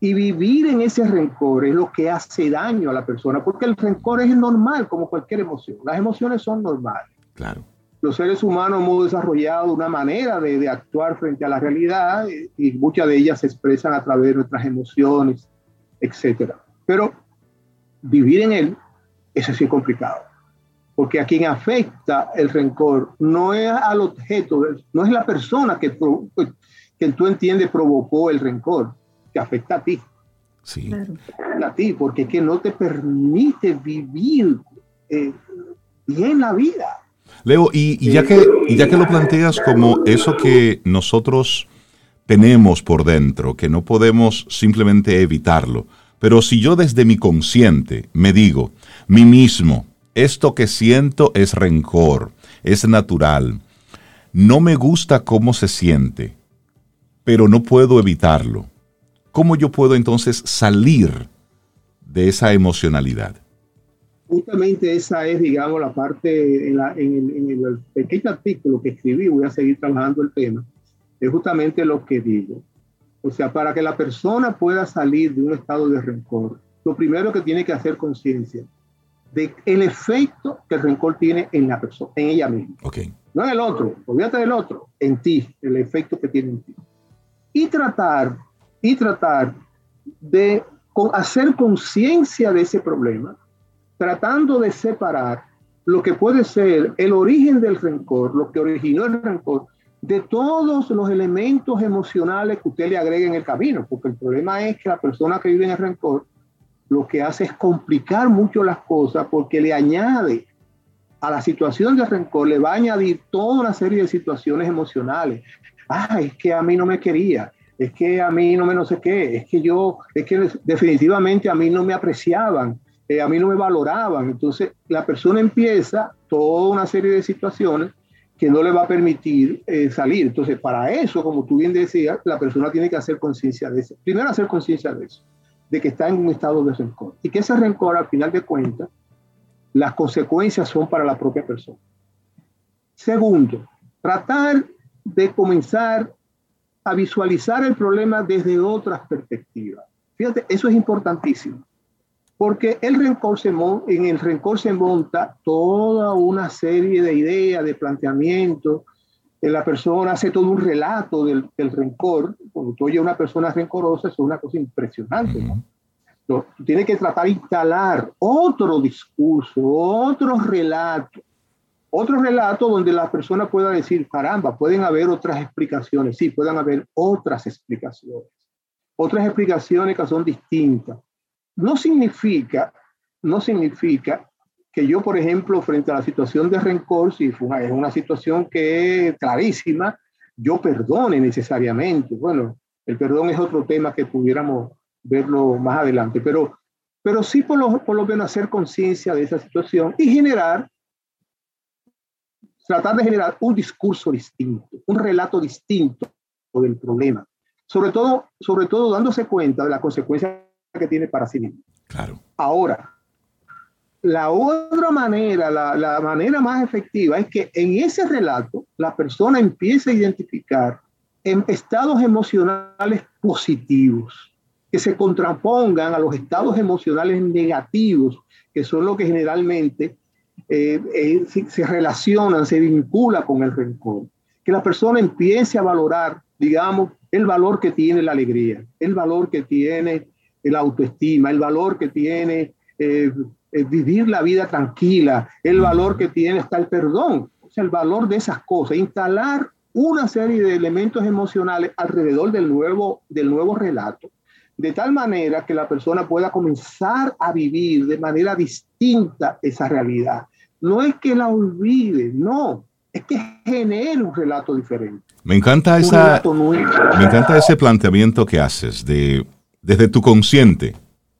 Y vivir en ese rencor es lo que hace daño a la persona, porque el rencor es normal, como cualquier emoción. Las emociones son normales. Claro. Los seres humanos hemos desarrollado una manera de, de actuar frente a la realidad y, y muchas de ellas se expresan a través de nuestras emociones, etc. Pero vivir en él, eso sí es complicado. Porque a quien afecta el rencor no es al objeto, no es la persona que, que tú entiendes provocó el rencor, que afecta a ti. Sí. A ti, porque es que no te permite vivir eh, bien la vida. Leo, y, ya que, ya que lo planteas como eso que nosotros tenemos por dentro, que no podemos simplemente evitarlo, pero si yo desde mi consciente me digo, mí mismo, esto que siento es rencor, es natural, no me gusta cómo se siente, pero no puedo evitarlo, ¿cómo yo puedo entonces salir de esa emocionalidad? Justamente esa es, digamos, la parte, en, la, en, el, en, el, pequeño artículo que escribí, voy a seguir trabajando el tema, es justamente lo que digo. O sea, para que la persona pueda salir de un estado de rencor, lo primero que tiene que hacer conciencia de el efecto que el rencor tiene en la persona, en ella misma. Okay. No en el otro, olvídate del otro, en ti, el efecto que tiene en ti. Y tratar, y tratar de hacer conciencia de ese problema, tratando de separar lo que puede ser el origen del rencor, lo que originó el rencor, de todos los elementos emocionales que usted le agregue en el camino, porque el problema es que la persona que vive en el rencor lo que hace es complicar mucho las cosas porque le añade a la situación de rencor, le va a añadir toda una serie de situaciones emocionales. Ah, es que a mí no me quería, es que a mí no me no sé qué, es que yo, es que definitivamente a mí no me apreciaban, eh, a mí no me valoraban. Entonces la persona empieza toda una serie de situaciones que no le va a permitir eh, salir. Entonces, para eso, como tú bien decías, la persona tiene que hacer conciencia de eso. Primero, hacer conciencia de eso, de que está en un estado de rencor. Y que ese rencor, al final de cuentas, las consecuencias son para la propia persona. Segundo, tratar de comenzar a visualizar el problema desde otras perspectivas. Fíjate, eso es importantísimo. Porque el rencor se en el rencor se monta toda una serie de ideas, de planteamientos. La persona hace todo un relato del, del rencor. Cuando tú oyes a una persona rencorosa, eso es una cosa impresionante. ¿no? Tú tienes que tratar de instalar otro discurso, otro relato. Otro relato donde la persona pueda decir, caramba, pueden haber otras explicaciones. Sí, pueden haber otras explicaciones. Otras explicaciones que son distintas no significa, no significa que yo, por ejemplo, frente a la situación de rencor, si es una situación que es clarísima, yo perdone necesariamente. Bueno, el perdón es otro tema que pudiéramos verlo más adelante, pero, pero sí por lo, por lo menos hacer conciencia de esa situación y generar, tratar de generar un discurso distinto, un relato distinto del problema. Sobre todo, sobre todo dándose cuenta de la consecuencia que tiene para sí mismo. Claro. Ahora, la otra manera, la, la, manera más efectiva es que en ese relato la persona empiece a identificar en estados emocionales positivos que se contrapongan a los estados emocionales negativos, que son los que generalmente eh, eh, se, se relacionan, se vincula con el rencor. Que la persona empiece a valorar, digamos, el valor que tiene la alegría, el valor que tiene la autoestima, el valor que tiene eh, eh, vivir la vida tranquila, el valor que tiene hasta el perdón, o sea, el valor de esas cosas, instalar una serie de elementos emocionales alrededor del nuevo, del nuevo relato, de tal manera que la persona pueda comenzar a vivir de manera distinta esa realidad. No es que la olvide, no, es que genere un relato diferente. Me encanta, esa, me encanta ese planteamiento que haces de desde tu consciente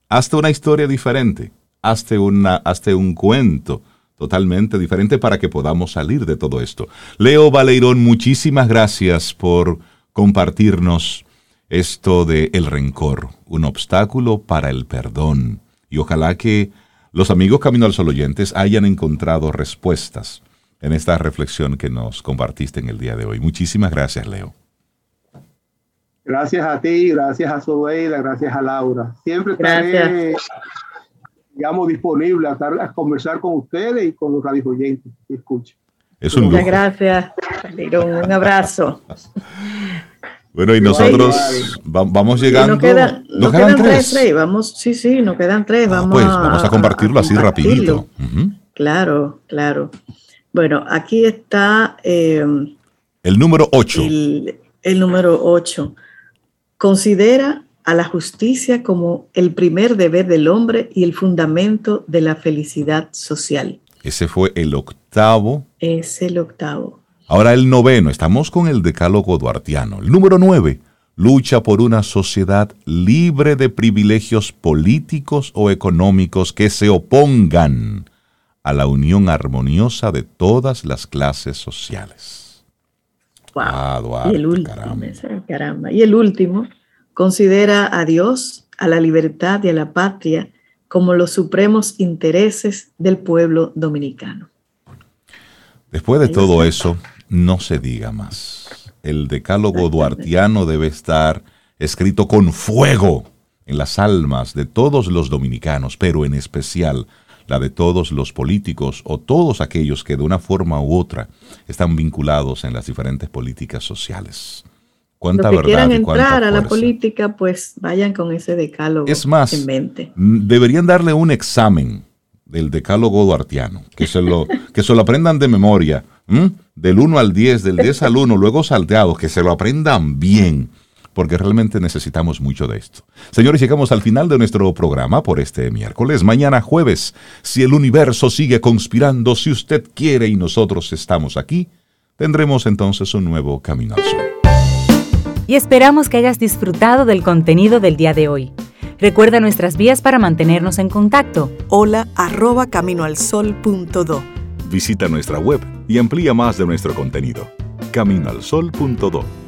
hasta una historia diferente, hasta, una, hasta un cuento totalmente diferente para que podamos salir de todo esto. Leo Valeirón, muchísimas gracias por compartirnos esto de el rencor, un obstáculo para el perdón. Y ojalá que los amigos Camino al Sol oyentes hayan encontrado respuestas en esta reflexión que nos compartiste en el día de hoy. Muchísimas gracias, Leo. Gracias a ti, gracias a Sobeida, gracias a Laura. Siempre estaré, digamos, disponible a, estar, a, conversar con ustedes y con los radios oyentes que escuchen. Muchas gracias, Un abrazo. Bueno, y nosotros vamos llegando. Nos, quedan, tres. Vamos, sí, sí, nos quedan tres. Ah, vamos, pues vamos a compartirlo así rapidito. Claro, claro. Bueno, aquí está... Eh, el número 8. El, número 8. Considera a la justicia como el primer deber del hombre y el fundamento de la felicidad social. Ese fue el octavo. Es el octavo. Ahora el noveno, estamos con el decálogo duartiano. El número 9. Lucha por una sociedad libre de privilegios políticos o económicos que se opongan a la unión armoniosa de todas las clases sociales. Wow. y el último, caramba. Y el último, considera a Dios, a la libertad y a la patria como los supremos intereses del pueblo dominicano. Después de todo eso, no se diga más. El decálogo duartiano debe estar escrito con fuego en las almas de todos los dominicanos, pero en especial la de todos los políticos o todos aquellos que de una forma u otra están vinculados en las diferentes políticas sociales. Cuánta los que quieran entrar a la política, pues vayan con ese decálogo es más, en mente. Deberían darle un examen del decálogo duartiano, que se lo, que se lo aprendan de memoria, del 1 al 10, del 10 al 1, luego salteados, que se lo aprendan bien porque realmente necesitamos mucho de esto. Señores, llegamos al final de nuestro programa por este miércoles. Mañana jueves, si el universo sigue conspirando, si usted quiere y nosotros estamos aquí, tendremos entonces un nuevo Camino al Sol. Y esperamos que hayas disfrutado del contenido del día de hoy. Recuerda nuestras vías para mantenernos en contacto. Hola arroba caminoalsol.do. Visita nuestra web y amplía más de nuestro contenido. Caminoalsol.do